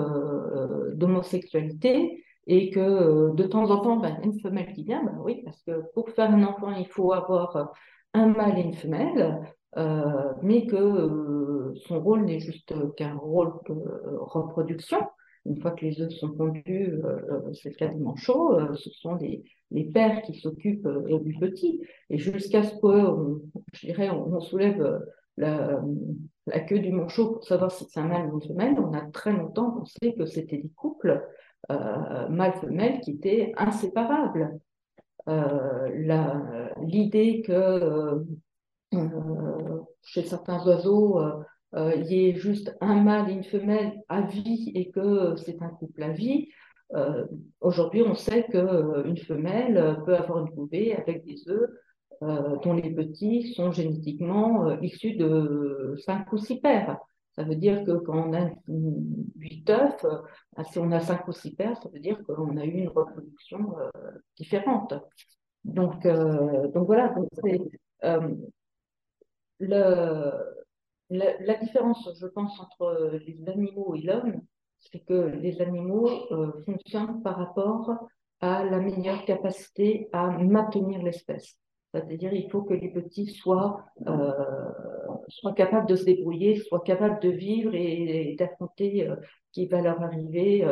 d'homosexualité et que de temps en temps, ben, une femelle qui vient, ben oui, parce que pour faire un enfant, il faut avoir un mâle et une femelle, mais que son rôle n'est juste qu'un rôle de reproduction, une fois que les œufs sont pondus, euh, c'est le cas des manchots, euh, ce sont les, les pères qui s'occupent euh, du petit. Et jusqu'à ce qu'on je dirais, on, soulève la, queue du manchot pour savoir si c'est un mâle ou une femelle, on a très longtemps pensé que c'était des couples mâle-femelle qui étaient inséparables. L'idée que chez certains oiseaux, euh, il y ait juste un mâle et une femelle à vie et que c'est un couple à vie. Euh, aujourd'hui, on sait qu'une euh, femelle peut avoir une poupée avec des œufs dont les petits sont génétiquement issus de cinq ou six paires. Ça veut dire que quand on a huit œufs, si on a cinq ou six paires, ça veut dire qu'on a eu une reproduction différente. Donc, donc voilà, la, différence, je pense, entre les animaux et l'homme, c'est que les animaux euh, fonctionnent par rapport à la meilleure capacité à maintenir l'espèce. C'est-à-dire il faut que les petits soient, euh, soient capables de se débrouiller, soient capables de vivre et, d'affronter euh, ce qui va leur arriver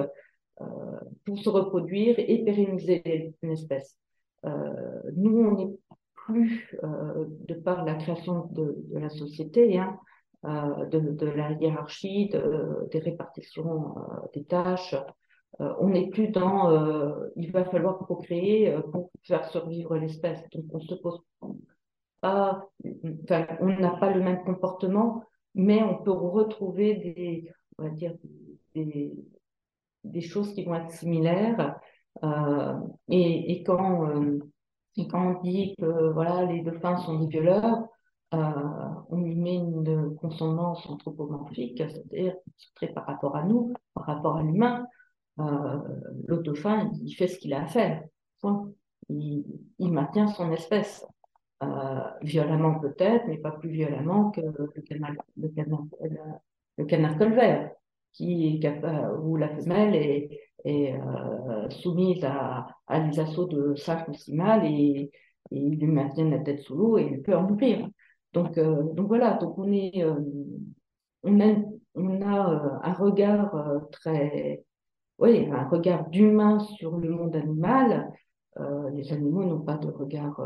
pour se reproduire et pérenniser une espèce. nous, on n'est plus, de par la création de, la société, hein, euh, de, la hiérarchie, des répartitions euh, des tâches. Euh, on n'est plus dans il va falloir procréer pour faire survivre l'espèce. Donc on se pose pas, enfin, on n'a pas le même comportement, mais on peut retrouver des, on va dire, des, choses qui vont être similaires. et, quand, on dit que voilà, les dauphins sont des violeurs, euh, on y met une consonance anthropomorphique, c'est-à-dire par rapport à nous, par rapport à l'humain. Euh, il fait ce qu'il a à faire. Il, maintient son espèce. Euh, violemment peut-être, mais pas plus violemment que le canard, le canard, colvert, qui où la femelle est, soumise à, des assauts de cinq ou six mâles et, et ils lui maintiennent la tête sous l'eau et il peut en mourir. Donc, euh, donc voilà, donc on est, euh, on a, euh, un regard très, oui, un regard d'humain sur le monde animal. les animaux n'ont pas de regard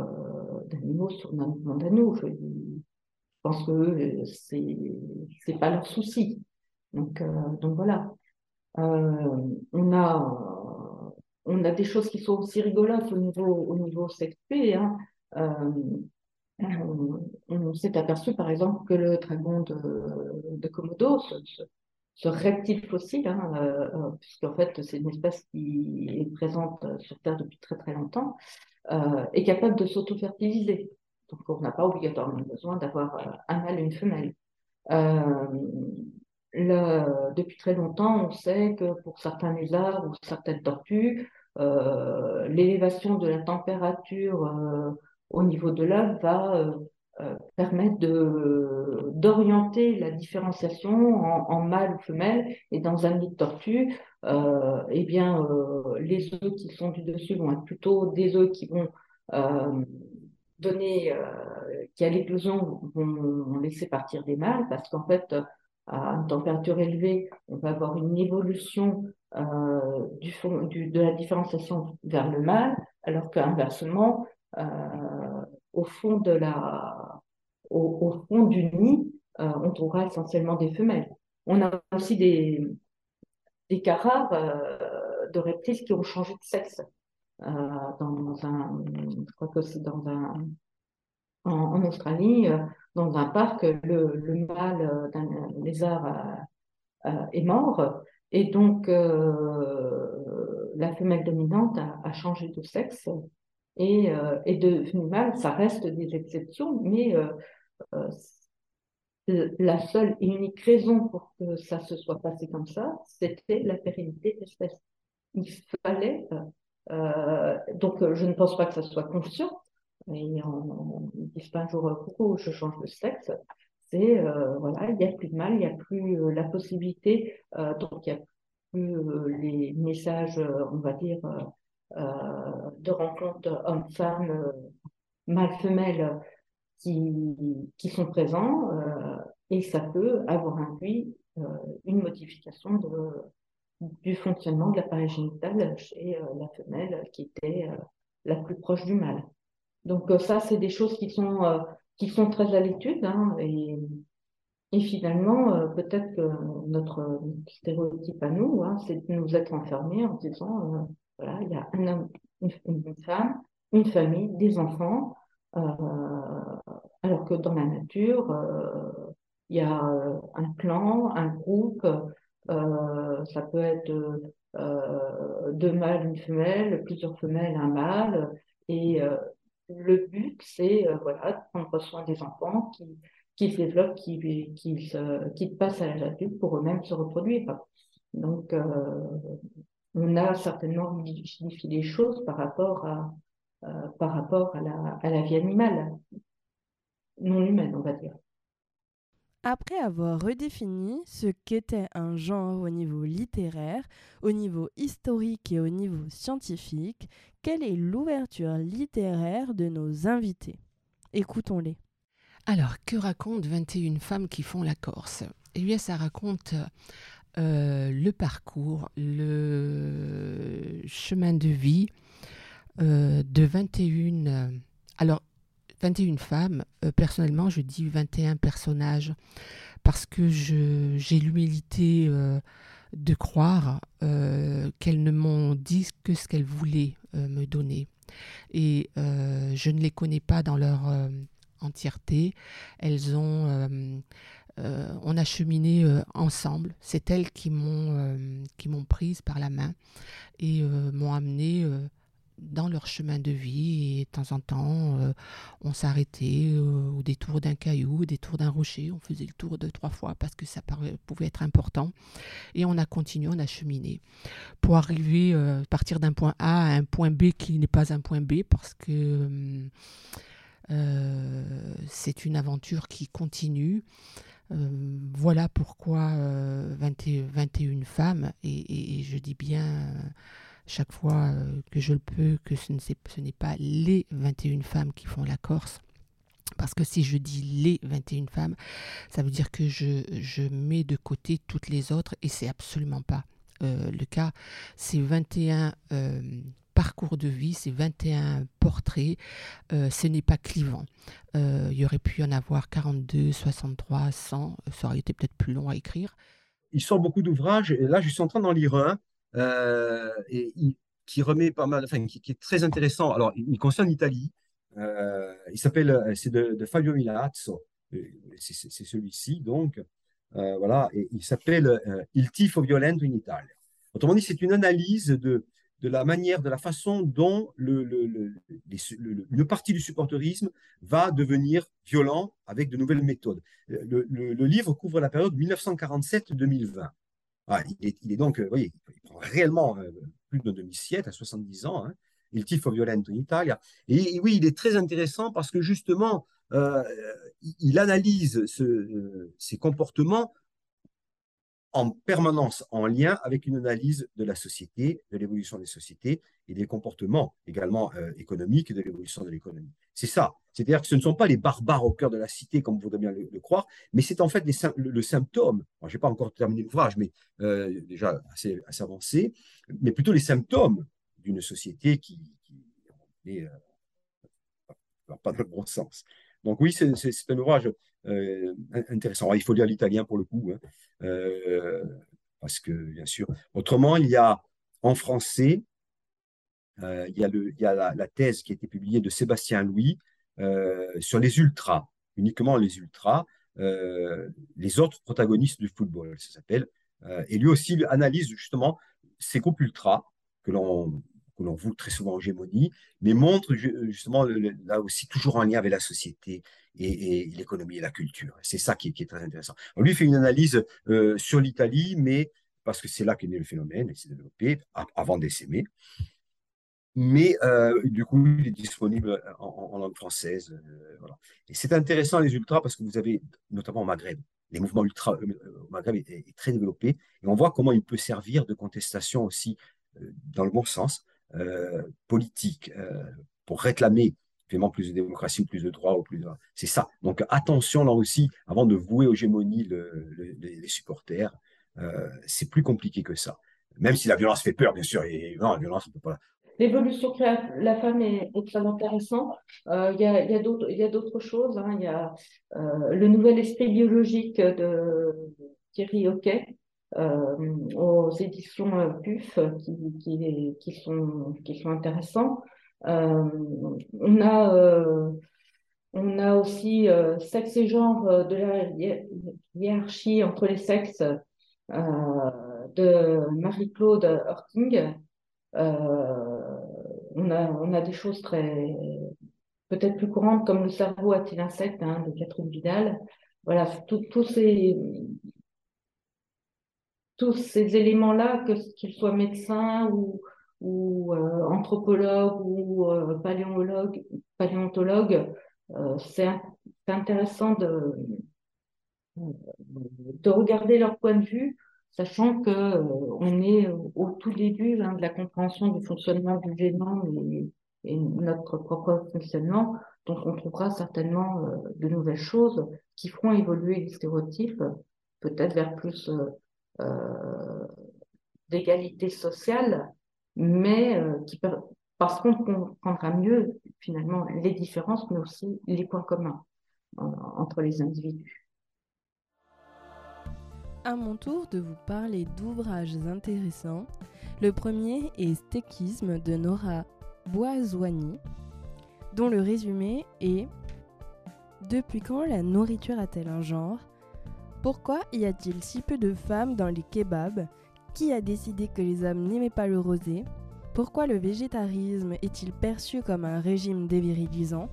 d'animaux sur le monde à nous. Je, pense que c'est c'est pas leur souci. Donc, donc voilà. on a on a des choses qui sont aussi rigolotes au niveau au niveau sexué. Hein on, s'est aperçu par exemple que le dragon de, de Komodo, reptile fossile, hein, euh, puisqu'en fait c'est une espèce qui est présente sur Terre depuis très très longtemps, est capable de s'auto-fertiliser. Donc on n'a pas obligatoirement besoin d'avoir un mâle et une femelle. Le, depuis très longtemps, on sait que pour certains lézards ou certaines tortues, euh, l'élévation de la température euh, au niveau de l'œuf va euh, permettre d'orienter la différenciation en, mâle ou femelle. Et dans un nid de tortue, eh bien, les œufs qui sont du dessus vont être plutôt des œufs qui vont donner, qui à l'éclosion vont laisser partir des mâles, parce qu'en fait, à une température élevée, on va avoir une évolution euh, du de la différenciation vers le mâle, alors qu'inversement, euh, au fond de la, au, fond du nid, euh, on trouvera essentiellement des femelles. On a aussi des, des cas rares euh, de reptiles qui ont changé de sexe. Euh, dans un, je crois que c'est dans un, en, Australie, dans un parc, le, le mâle d'un lézard est mort et donc la femelle dominante a, a, changé de sexe et est devenue mâle. Ça reste des exceptions, mais la seule et unique raison pour que ça se soit passé comme ça, c'était la pérennité de. Il fallait euh, donc, je ne pense pas que ça soit conscient, et on ne dit pas un jour, coucou, je change de sexe. C'est, euh, voilà, il n'y a plus de mal, il n'y a plus euh, la possibilité, euh, donc il n'y a plus les messages, on va dire, de rencontre homme-femme, mâle-femelle qui, sont présents, et ça peut avoir induit une modification de, du fonctionnement de l'appareil génital chez la femelle qui était la plus proche du mâle. Donc euh, ça, c'est des choses qui sont, euh, qui sont très à l'étude. Hein, et, et, finalement, euh, peut-être que notre stéréotype à nous, hein, c'est de nous être enfermés en disant, voilà, il y a un homme, une, femme, une famille, des enfants, alors que dans la nature, il y a un clan, un groupe, ça peut être deux mâles, une femelle, plusieurs femelles, un mâle, et le but, c'est euh, voilà, de prendre soin des enfants qui, qui se développent, qui, qui, qui passent à l'âge adulte pour eux-mêmes se reproduire. Donc, euh, on a certainement modifié les choses par rapport à, euh, par rapport à la, à la vie animale, non humaine, on va dire. Après avoir redéfini ce qu'était un genre au niveau littéraire, au niveau historique et au niveau scientifique, quelle est l'ouverture littéraire de nos invités? Écoutons-les. Alors, que racontent 21 femmes qui font la Corse? Eh bien, ça raconte euh, le parcours, le chemin de vie euh, de 21... alors, 21 femmes, euh, personnellement, je dis 21 personnages parce que j'ai l'humilité euh, de croire euh, qu'elles ne m'ont dit que ce qu'elles voulaient me donner. Et je ne les connais pas dans leur entièreté. Elles ont. on a cheminé ensemble. C'est elles qui m'ont qui m'ont prise par la main et m'ont amené dans leur chemin de vie et de temps en temps euh, on s'arrêtait euh, au détour d'un caillou, au détour d'un rocher, on faisait le tour deux trois fois parce que ça pouvait être important. Et on a continué, on a cheminé. Pour arriver euh, partir d'un point A à un point B qui n'est pas un point B parce que c'est une aventure qui continue. voilà pourquoi 21 femmes et, je dis bien chaque fois euh, que je le peux que ce n'est pas les 21 femmes qui font la Corse. Parce que si je dis les 21 femmes, ça veut dire que je, mets de côté toutes les autres et c'est absolument pas euh, le cas. C'est 21 euh, parcours de vie, c'est 21 portraits, ce n'est pas clivant. il y aurait pu en avoir 42, 63, 100, ça aurait été peut-être plus long à écrire. Il sort beaucoup d'ouvrages et là je suis en train d'en lire un euh, qui remet pas mal, enfin, qui, est très intéressant. Alors, il, concerne l'Italie. Euh, il s'appelle, c'est de, Fabio Milazzo. C'est celui-ci, donc. voilà, il s'appelle Il tifo violento in Italia. Autrement dit, c'est une analyse de, de la manière, de la façon dont le, le, une partie du supporterisme va devenir violent avec de nouvelles méthodes. Le, livre couvre la période 1947-2020. Ah, il, est, donc, voyez, il prend réellement euh, plus d'un demi-siècle, à 70 ans. Hein. Il tifo violento in Italia. Et, oui, il est très intéressant parce que justement, euh, il analyse ce, euh, ces comportements en permanence en lien avec une analyse de la société, de l'évolution des sociétés et des comportements également euh, économiques et de l'évolution de l'économie. C'est ça. C'est-à-dire que ce ne sont pas les barbares au cœur de la cité, comme vous voudrez bien le, croire, mais c'est en fait le, symptôme. je n'ai pas encore terminé l'ouvrage, mais euh, déjà assez, avancé, mais plutôt les symptômes d'une société qui, n'est euh, pas dans le bon sens. Donc oui, c'est un ouvrage euh, intéressant. il faut lire l'italien pour le coup, hein. euh, parce que bien sûr. Autrement, il y a en français, euh, il y a, le, il y a la, thèse qui a été publiée de Sébastien Louis sur les ultras, uniquement les ultras, les autres protagonistes du football, ça s'appelle. et lui aussi analyse justement ces groupes ultras que l'on que l'on voit très souvent en hégémonie, mais montre justement là aussi toujours en lien avec la société et, l'économie et la culture. C'est ça qui, est très intéressant. lui fait une analyse euh, sur l'Italie, mais parce que c'est là qu'est né le phénomène, il s'est développé avant d'essaimer. Mais euh, du coup, il est disponible en, langue française. Euh, et c'est intéressant les ultras parce que vous avez, notamment au Maghreb, les mouvements ultra au Maghreb est, très développé et on voit comment il peut servir de contestation aussi dans le bon sens politique pour réclamer vraiment plus de démocratie, plus de droits, ou plus de... C'est ça. Donc attention là aussi, avant de vouer aux gémonies les supporters, euh, c'est plus compliqué que ça. Même si la violence fait peur, bien sûr, et non, la violence. L'évolution de la femme est, très intéressante. Euh, il y a, d'autres choses. Hein. Il y a euh, le nouvel esprit biologique de Thierry Hockey, aux éditions PUF qui, qui, sont, qui intéressants. Euh, on a euh, on a aussi euh, sexe et genre de la hiérarchie entre les sexes de Marie-Claude Horting. on, a, on a des choses très peut-être plus courantes comme le cerveau a-t-il insecte hein, de Catherine Vidal. Voilà, tous ces tous ces éléments-là, qu'ils soient médecins ou, ou euh, anthropologue ou euh, paléontologue, paléontologue euh, c'est intéressant de, de regarder leur point de vue, sachant que on est au tout début hein, de la compréhension du fonctionnement du génome et, et, notre propre fonctionnement. Donc, on trouvera certainement de nouvelles choses qui feront évoluer les stéréotypes, peut-être vers plus d'égalité sociale, mais euh, qui parce qu'on comprendra mieux finalement les différences, mais aussi les points communs euh, entre les individus. À mon tour de vous parler d'ouvrages intéressants. Le premier est Stéchisme de Nora Boisoigny, dont le résumé est Depuis quand la nourriture a-t-elle un genre? Pourquoi y a-t-il si peu de femmes dans les kebabs? Qui a décidé que les hommes n'aimaient pas le rosé? Pourquoi le végétarisme est-il perçu comme un régime dévirilisant?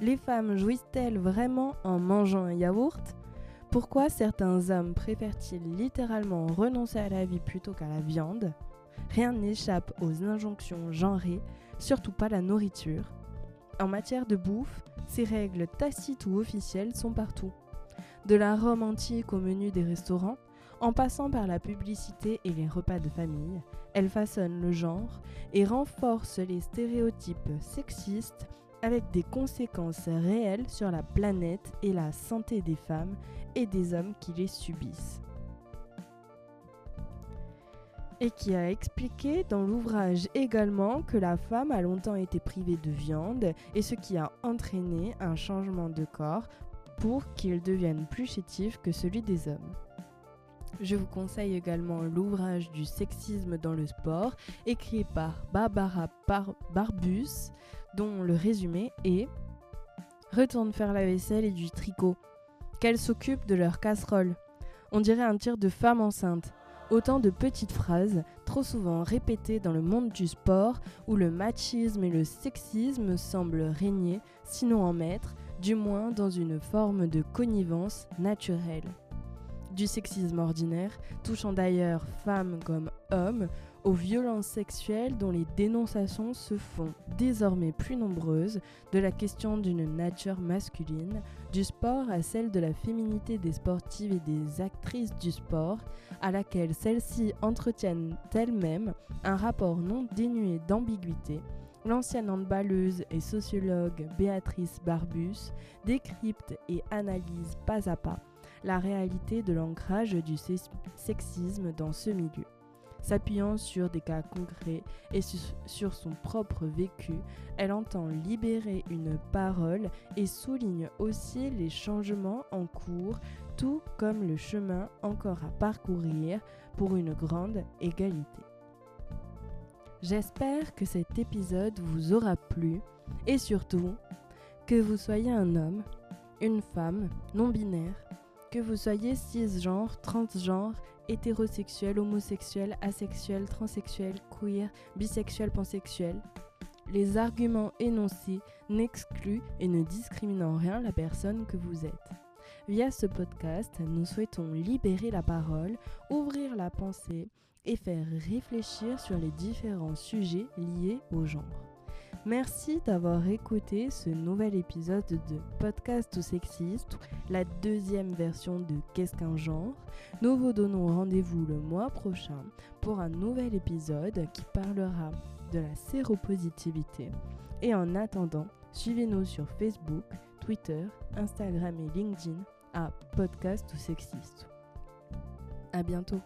Les femmes jouissent-elles vraiment en mangeant un yaourt? Pourquoi certains hommes préfèrent-ils littéralement renoncer à la vie plutôt qu'à la viande? Rien n'échappe aux injonctions genrées, surtout pas la nourriture. En matière de bouffe, ces règles tacites ou officielles sont partout. De la Rome antique au menu des restaurants, en passant par la publicité et les repas de famille, elle façonne le genre et renforce les stéréotypes sexistes avec des conséquences réelles sur la planète et la santé des femmes et des hommes qui les subissent. Et qui a expliqué dans l'ouvrage également que la femme a longtemps été privée de viande et ce qui a entraîné un changement de corps pour qu'il devienne plus chétif que celui des hommes. Je vous conseille également l'ouvrage du sexisme dans le sport, écrit par Barbara Barbus, dont le résumé est Retourne faire la vaisselle et du tricot. Qu'elles s'occupent de leur casserole. On dirait un tir de femme enceinte. Autant de petites phrases, trop souvent répétées dans le monde du sport, où le machisme et le sexisme semblent régner, sinon en maître, du moins dans une forme de connivence naturelle. Du sexisme ordinaire, touchant d'ailleurs femmes comme hommes, aux violences sexuelles dont les dénonciations se font désormais plus nombreuses, de la question d'une nature masculine, du sport à celle de la féminité des sportives et des actrices du sport, à laquelle celles-ci entretiennent elles-mêmes un rapport non dénué d'ambiguïté, l'ancienne handballeuse et sociologue Béatrice Barbus décrypte et analyse pas à pas la réalité de l'ancrage du sexisme dans ce milieu. S'appuyant sur des cas concrets et sur son propre vécu, elle entend libérer une parole et souligne aussi les changements en cours, tout comme le chemin encore à parcourir pour une grande égalité. J'espère que cet épisode vous aura plu et surtout que vous soyez un homme, une femme, non-binaire, que vous soyez cisgenre, transgenre, hétérosexuel, homosexuel, asexuel, transsexuel, queer, bisexuel, pansexuel. Les arguments énoncés n'excluent et ne discriminent en rien la personne que vous êtes. Via ce podcast, nous souhaitons libérer la parole, ouvrir la pensée et faire réfléchir sur les différents sujets liés au genre. Merci d'avoir écouté ce nouvel épisode de Podcast ou Sexiste, la deuxième version de Qu'est-ce qu'un genre Nous vous donnons rendez-vous le mois prochain pour un nouvel épisode qui parlera de la séropositivité. Et en attendant, suivez-nous sur Facebook, Twitter, Instagram et LinkedIn à Podcast ou Sexiste. À bientôt